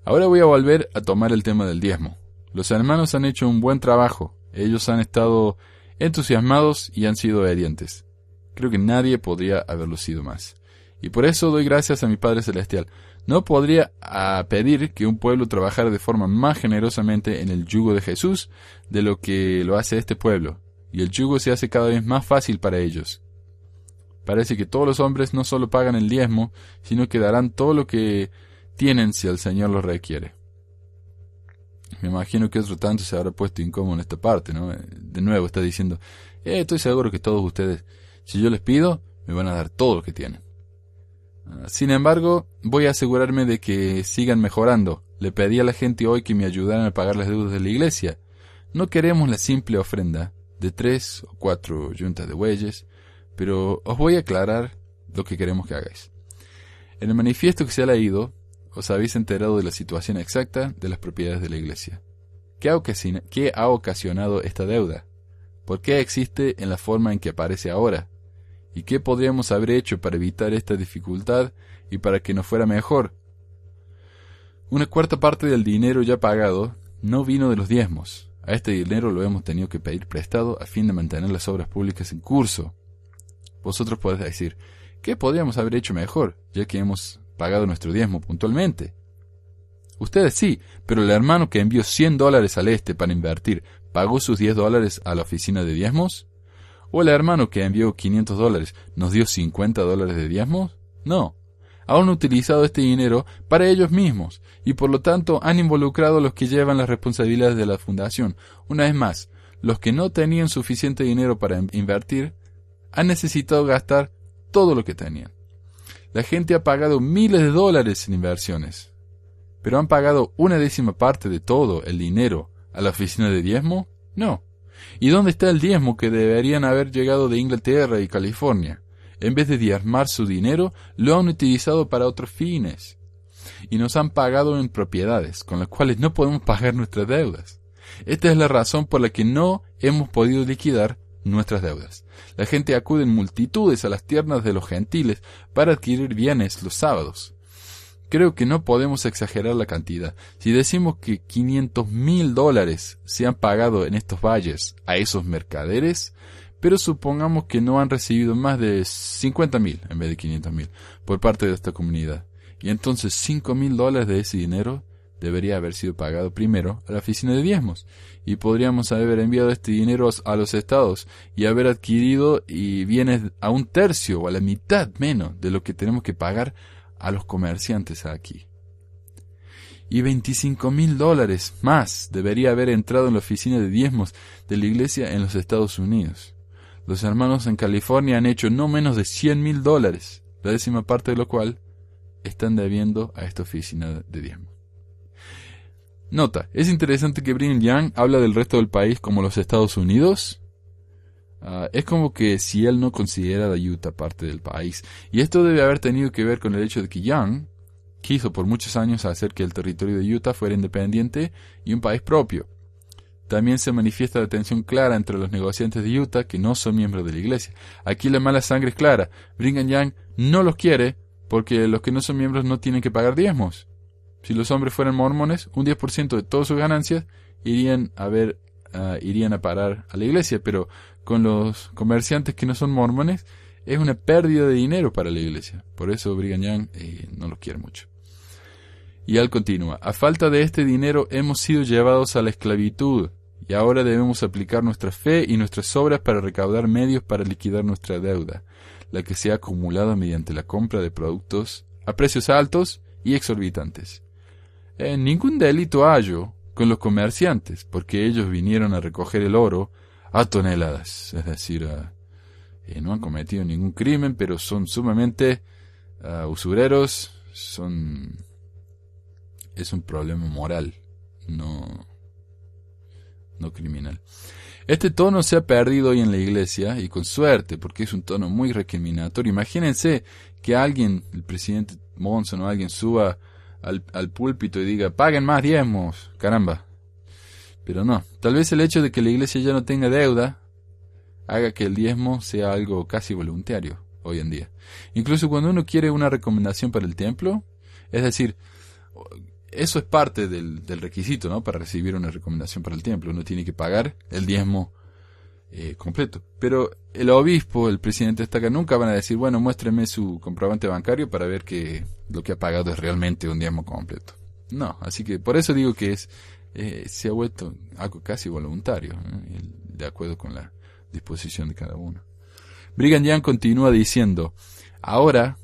Ahora voy a volver a tomar el tema del diezmo. Los hermanos han hecho un buen trabajo. Ellos han estado entusiasmados y han sido obedientes. Creo que nadie podría haberlo sido más. Y por eso doy gracias a mi Padre Celestial. No podría ah, pedir que un pueblo trabajara de forma más generosamente en el yugo de Jesús de lo que lo hace este pueblo, y el yugo se hace cada vez más fácil para ellos. Parece que todos los hombres no solo pagan el diezmo, sino que darán todo lo que tienen si el Señor lo requiere. Me imagino que otro tanto se habrá puesto incómodo en esta parte, ¿no? De nuevo está diciendo, eh, estoy seguro que todos ustedes, si yo les pido, me van a dar todo lo que tienen. Sin embargo, voy a asegurarme de que sigan mejorando. Le pedí a la gente hoy que me ayudaran a pagar las deudas de la iglesia. No queremos la simple ofrenda de tres o cuatro yuntas de bueyes, pero os voy a aclarar lo que queremos que hagáis. En el manifiesto que se ha leído, os habéis enterado de la situación exacta de las propiedades de la iglesia. ¿Qué ha, ocasionado esta deuda? ¿Por qué existe en la forma en que aparece ahora? ¿Y qué podríamos haber hecho para evitar esta dificultad y para que nos fuera mejor? Una cuarta parte del dinero ya pagado no vino de los diezmos. A este dinero lo hemos tenido que pedir prestado a fin de mantener las obras públicas en curso. Vosotros podéis decir, ¿qué podríamos haber hecho mejor, ya que hemos pagado nuestro diezmo puntualmente? Ustedes sí, pero el hermano que envió 100 dólares al este para invertir, ¿pagó sus 10 dólares a la oficina de diezmos? ¿O el hermano que envió 500 dólares nos dio 50 dólares de diezmos? No. Han utilizado este dinero para ellos mismos y por lo tanto han involucrado a los que llevan las responsabilidades de la fundación. Una vez más, los que no tenían suficiente dinero para invertir han necesitado gastar todo lo que tenían. La gente ha pagado miles de dólares en inversiones, pero han pagado una décima parte de todo el dinero a la oficina de diezmo? No. ¿Y dónde está el diezmo que deberían haber llegado de Inglaterra y California? En vez de diezmar su dinero, lo han utilizado para otros fines. Y nos han pagado en propiedades, con las cuales no podemos pagar nuestras deudas. Esta es la razón por la que no hemos podido liquidar nuestras deudas. La gente acude en multitudes a las tiernas de los gentiles para adquirir bienes los sábados. Creo que no podemos exagerar la cantidad. Si decimos que 500 mil dólares se han pagado en estos valles a esos mercaderes, pero supongamos que no han recibido más de 50 mil en vez de 500 mil por parte de esta comunidad. Y entonces 5 mil dólares de ese dinero debería haber sido pagado primero a la oficina de diezmos y podríamos haber enviado este dinero a los estados y haber adquirido y bienes a un tercio o a la mitad menos de lo que tenemos que pagar a los comerciantes aquí. Y 25 mil dólares más debería haber entrado en la oficina de diezmos de la iglesia en los Estados Unidos. Los hermanos en California han hecho no menos de 100 mil dólares, la décima parte de lo cual están debiendo a esta oficina de diezmos. Nota, es interesante que Brigham Young habla del resto del país como los Estados Unidos. Ah, es como que si él no considera a Utah parte del país. Y esto debe haber tenido que ver con el hecho de que Young quiso por muchos años hacer que el territorio de Utah fuera independiente y un país propio. También se manifiesta la tensión clara entre los negociantes de Utah que no son miembros de la iglesia. Aquí la mala sangre es clara. Brigham Young no los quiere porque los que no son miembros no tienen que pagar diezmos. Si los hombres fueran mormones, un 10% de todas sus ganancias irían a ver, ah, irían a parar a la iglesia, pero con los comerciantes que no son mormones es una pérdida de dinero para la iglesia. Por eso Brigham Young eh, no los quiere mucho. Y al continúa, a falta de este dinero hemos sido llevados a la esclavitud y ahora debemos aplicar nuestra fe y nuestras obras para recaudar medios para liquidar nuestra deuda, la que se ha acumulado mediante la compra de productos a precios altos y exorbitantes. Eh, ningún delito hallo con los comerciantes, porque ellos vinieron a recoger el oro a toneladas, es decir, eh, no han cometido ningún crimen, pero son sumamente uh, usureros, son es un problema moral, no no criminal. Este tono se ha perdido hoy en la iglesia y con suerte, porque es un tono muy recriminatorio. Imagínense que alguien, el presidente Monson o alguien suba al, al púlpito y diga, paguen más diezmos, caramba. Pero no, tal vez el hecho de que la iglesia ya no tenga deuda haga que el diezmo sea algo casi voluntario hoy en día. Incluso cuando uno quiere una recomendación para el templo, es decir, eso es parte del, del, requisito, ¿no? Para recibir una recomendación para el templo. Uno tiene que pagar el diezmo eh, completo. Pero el obispo, el presidente de acá, nunca van a decir, bueno, muéstreme su comprobante bancario para ver que lo que ha pagado es realmente un diezmo completo. No, así que por eso digo que es eh, se ha vuelto algo casi voluntario, de acuerdo con la disposición de cada uno. Brigham Young continúa diciendo, ahora,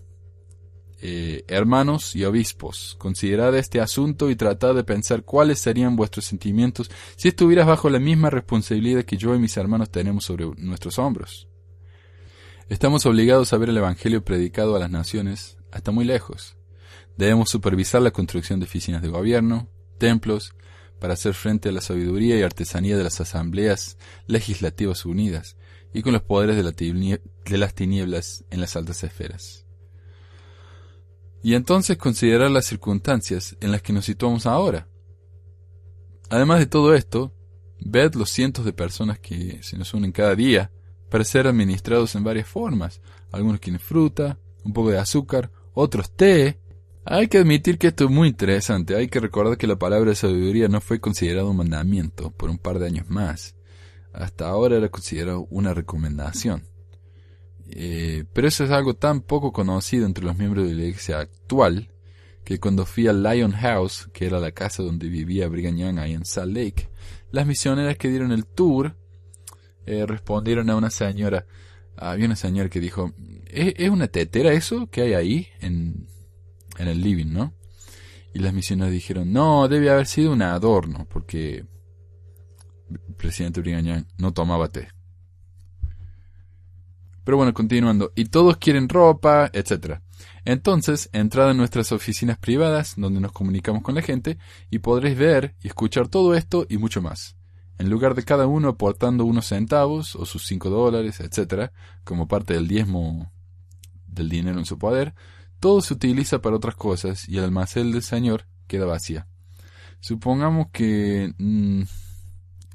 eh, hermanos y obispos, considerad este asunto y tratad de pensar cuáles serían vuestros sentimientos si estuvieras bajo la misma responsabilidad que yo y mis hermanos tenemos sobre nuestros hombros. Estamos obligados a ver el Evangelio predicado a las naciones hasta muy lejos. Debemos supervisar la construcción de oficinas de gobierno, templos, para hacer frente a la sabiduría y artesanía de las asambleas legislativas unidas y con los poderes de, las tinieblas en las altas esferas. Y entonces considerar las circunstancias en las que nos situamos ahora. Además de todo esto, ved los cientos de personas que se nos unen cada día para ser administrados en varias formas. Algunos quieren fruta, un poco de azúcar, otros té, hay que admitir que esto es muy interesante. Hay que recordar que la palabra de sabiduría no fue considerado un mandamiento por un par de años más. Hasta ahora era considerado una recomendación. Eh, pero eso es algo tan poco conocido entre los miembros de la iglesia actual que cuando fui al Lion House, que era la casa donde vivía Brigham Young ahí en Salt Lake, las misioneras que dieron el tour eh, respondieron a una señora. Había una señora que dijo, ¿Es, ¿Es una tetera eso que hay ahí en, en el living, ¿no? Y las misioneras dijeron, no, debe haber sido un adorno, porque el presidente Brigañán no tomaba té. Pero bueno, continuando. Y todos quieren ropa, etc. Entonces, entrad en nuestras oficinas privadas, donde nos comunicamos con la gente, y podréis ver y escuchar todo esto y mucho más. En lugar de cada uno aportando unos centavos o sus cinco dólares, etc., como parte del diezmo del dinero en su poder, todo se utiliza para otras cosas y el almacén del Señor queda vacía. Supongamos que, mm,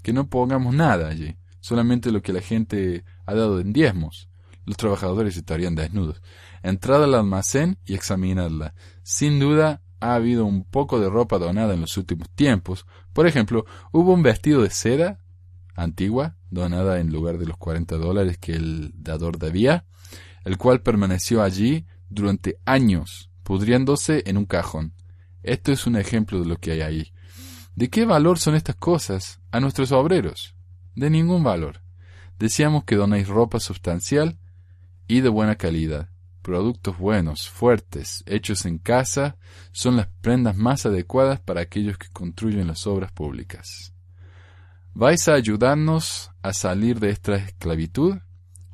que no pongamos nada allí, solamente lo que la gente ha dado en diezmos. Los trabajadores estarían desnudos. Entrad al almacén y examinadla. Sin duda ha habido un poco de ropa donada en los últimos tiempos. Por ejemplo, hubo un vestido de seda antigua, donada en lugar de los 40 dólares que el dador debía, el cual permaneció allí durante años, pudriéndose en un cajón. Esto es un ejemplo de lo que hay ahí. ¿De qué valor son estas cosas a nuestros obreros? De ningún valor. Decíamos que donáis ropa sustancial y de buena calidad. Productos buenos, fuertes, hechos en casa, son las prendas más adecuadas para aquellos que construyen las obras públicas. ¿Vais a ayudarnos a salir de esta esclavitud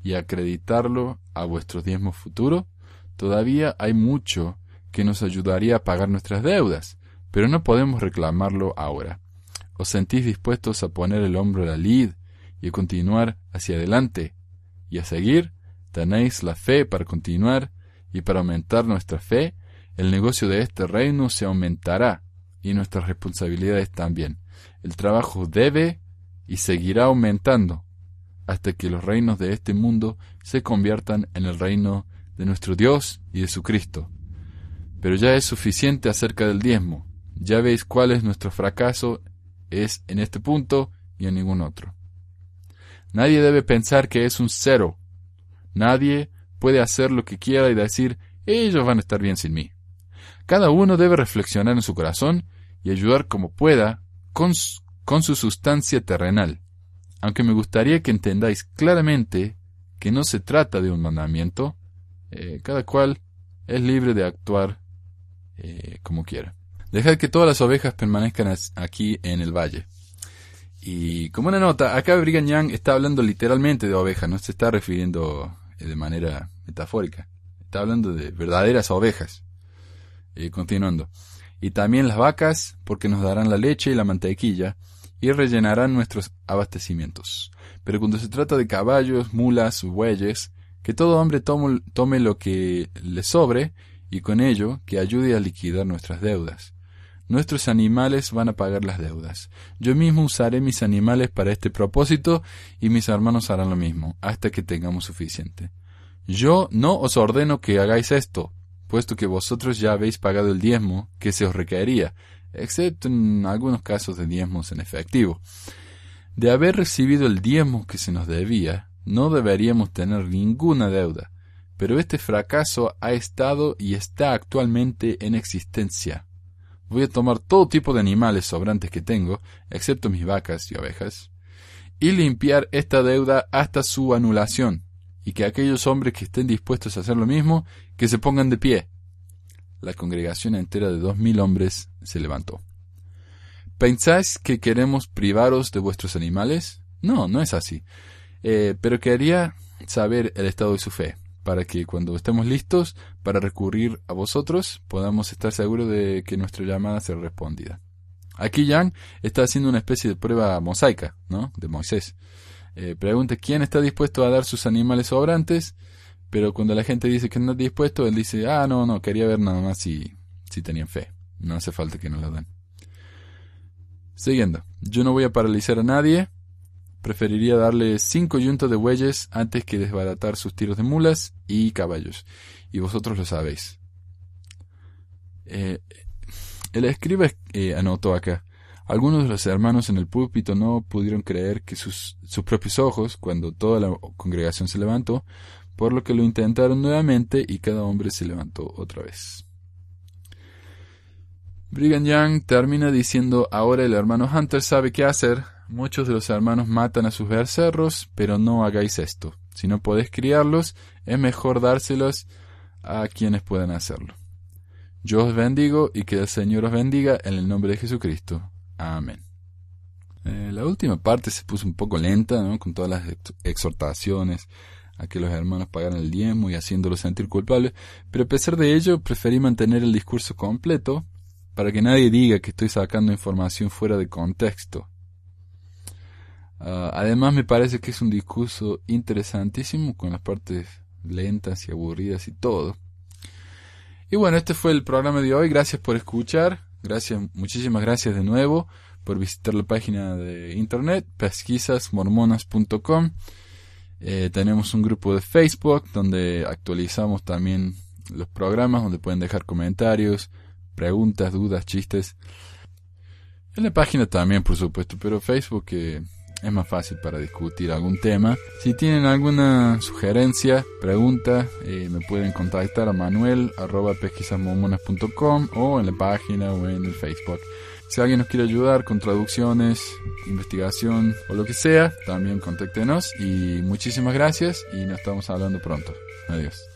y acreditarlo a vuestro diezmo futuro? Todavía hay mucho que nos ayudaría a pagar nuestras deudas, pero no podemos reclamarlo ahora. ¿Os sentís dispuestos a poner el hombro a la lid y a continuar hacia adelante y a seguir? ¿Tenéis la fe para continuar y para aumentar nuestra fe? El negocio de este reino se aumentará y nuestras responsabilidades también. El trabajo debe y seguirá aumentando hasta que los reinos de este mundo se conviertan en el reino de nuestro Dios y de su Cristo. Pero ya es suficiente acerca del diezmo. Ya veis cuál es nuestro fracaso es en este punto y en ningún otro. Nadie debe pensar que es un cero. Nadie puede hacer lo que quiera y decir, ellos van a estar bien sin mí. Cada uno debe reflexionar en su corazón y ayudar como pueda con, con su sustancia terrenal. Aunque me gustaría que entendáis claramente que no se trata de un mandamiento, eh, cada cual es libre de actuar eh, como quiera. Dejad que todas las ovejas permanezcan aquí en el valle. Y como una nota, acá Brigham Young está hablando literalmente de ovejas, no se está refiriendo de manera metafórica. Está hablando de verdaderas ovejas. continuando. Y también las vacas, porque nos darán la leche y la mantequilla, y rellenarán nuestros abastecimientos. Pero cuando se trata de caballos, mulas, bueyes, que todo hombre tome, lo que le sobre y con ello que ayude a liquidar nuestras deudas. Nuestros animales van a pagar las deudas. Yo mismo usaré mis animales para este propósito y mis hermanos harán lo mismo, hasta que tengamos suficiente. Yo no os ordeno que hagáis esto, puesto que vosotros ya habéis pagado el diezmo que se os requería. excepto en algunos casos de diezmos en efectivo. De haber recibido el diezmo que se nos debía, no deberíamos tener ninguna deuda, pero este fracaso ha estado y está actualmente en existencia. Voy a tomar todo tipo de animales sobrantes que tengo, excepto mis vacas y ovejas, y limpiar esta deuda hasta su anulación, y que aquellos hombres que estén dispuestos a hacer lo mismo, que se pongan de pie. La congregación entera de dos mil hombres se levantó. ¿Pensáis que queremos privaros de vuestros animales? No, no es así. Eh, pero quería saber el estado de su fe, para que cuando estemos listos para recurrir a vosotros, podamos estar seguros de que nuestra llamada será respondida. Aquí Jan está haciendo una especie de prueba mosaica, ¿no? De Moisés. Eh, pregunta quién está dispuesto a dar sus animales sobrantes, pero cuando la gente dice que no está dispuesto, él dice, ah, no, no, quería ver nada más si, si tenían fe. No hace falta que nos lo den. Siguiendo, yo no voy a paralizar a nadie, preferiría darle cinco yuntos de bueyes antes que desbaratar sus tiros de mulas y caballos, y vosotros lo sabéis. Eh, el escriba eh, anotó acá. Algunos de los hermanos en el púlpito no pudieron creer que sus, sus propios ojos cuando toda la congregación se levantó, por lo que lo intentaron nuevamente y cada hombre se levantó otra vez. Brigham Young termina diciendo ahora el hermano Hunter sabe qué hacer. Muchos de los hermanos matan a sus becerros, pero no hagáis esto. Si no podéis criarlos, es mejor dárselos a quienes puedan hacerlo. Yo os bendigo y que el Señor os bendiga en el nombre de Jesucristo. Amén. Eh, la última parte se puso un poco lenta, ¿no? con todas las exhortaciones a que los hermanos pagaran el diezmo y haciéndolos sentir culpables, pero a pesar de ello preferí mantener el discurso completo para que nadie diga que estoy sacando información fuera de contexto. Ah, además me parece que es un discurso interesantísimo con las partes lentas y aburridas y todo. Y bueno, este fue el programa de hoy. Gracias por escuchar. Gracias, muchísimas gracias de nuevo por visitar la página de internet pesquisasmormonas.com. Eh, tenemos un grupo de Facebook donde actualizamos también los programas, donde pueden dejar comentarios, preguntas, dudas, chistes. En la página también, por supuesto, pero Facebook eh, es más fácil para discutir algún tema. Si tienen alguna sugerencia, pregunta, eh, me pueden contactar a manuel o en la página o en el Facebook. Si alguien nos quiere ayudar con traducciones, investigación o lo que sea, también contáctenos y muchísimas gracias y nos estamos hablando pronto. Adiós.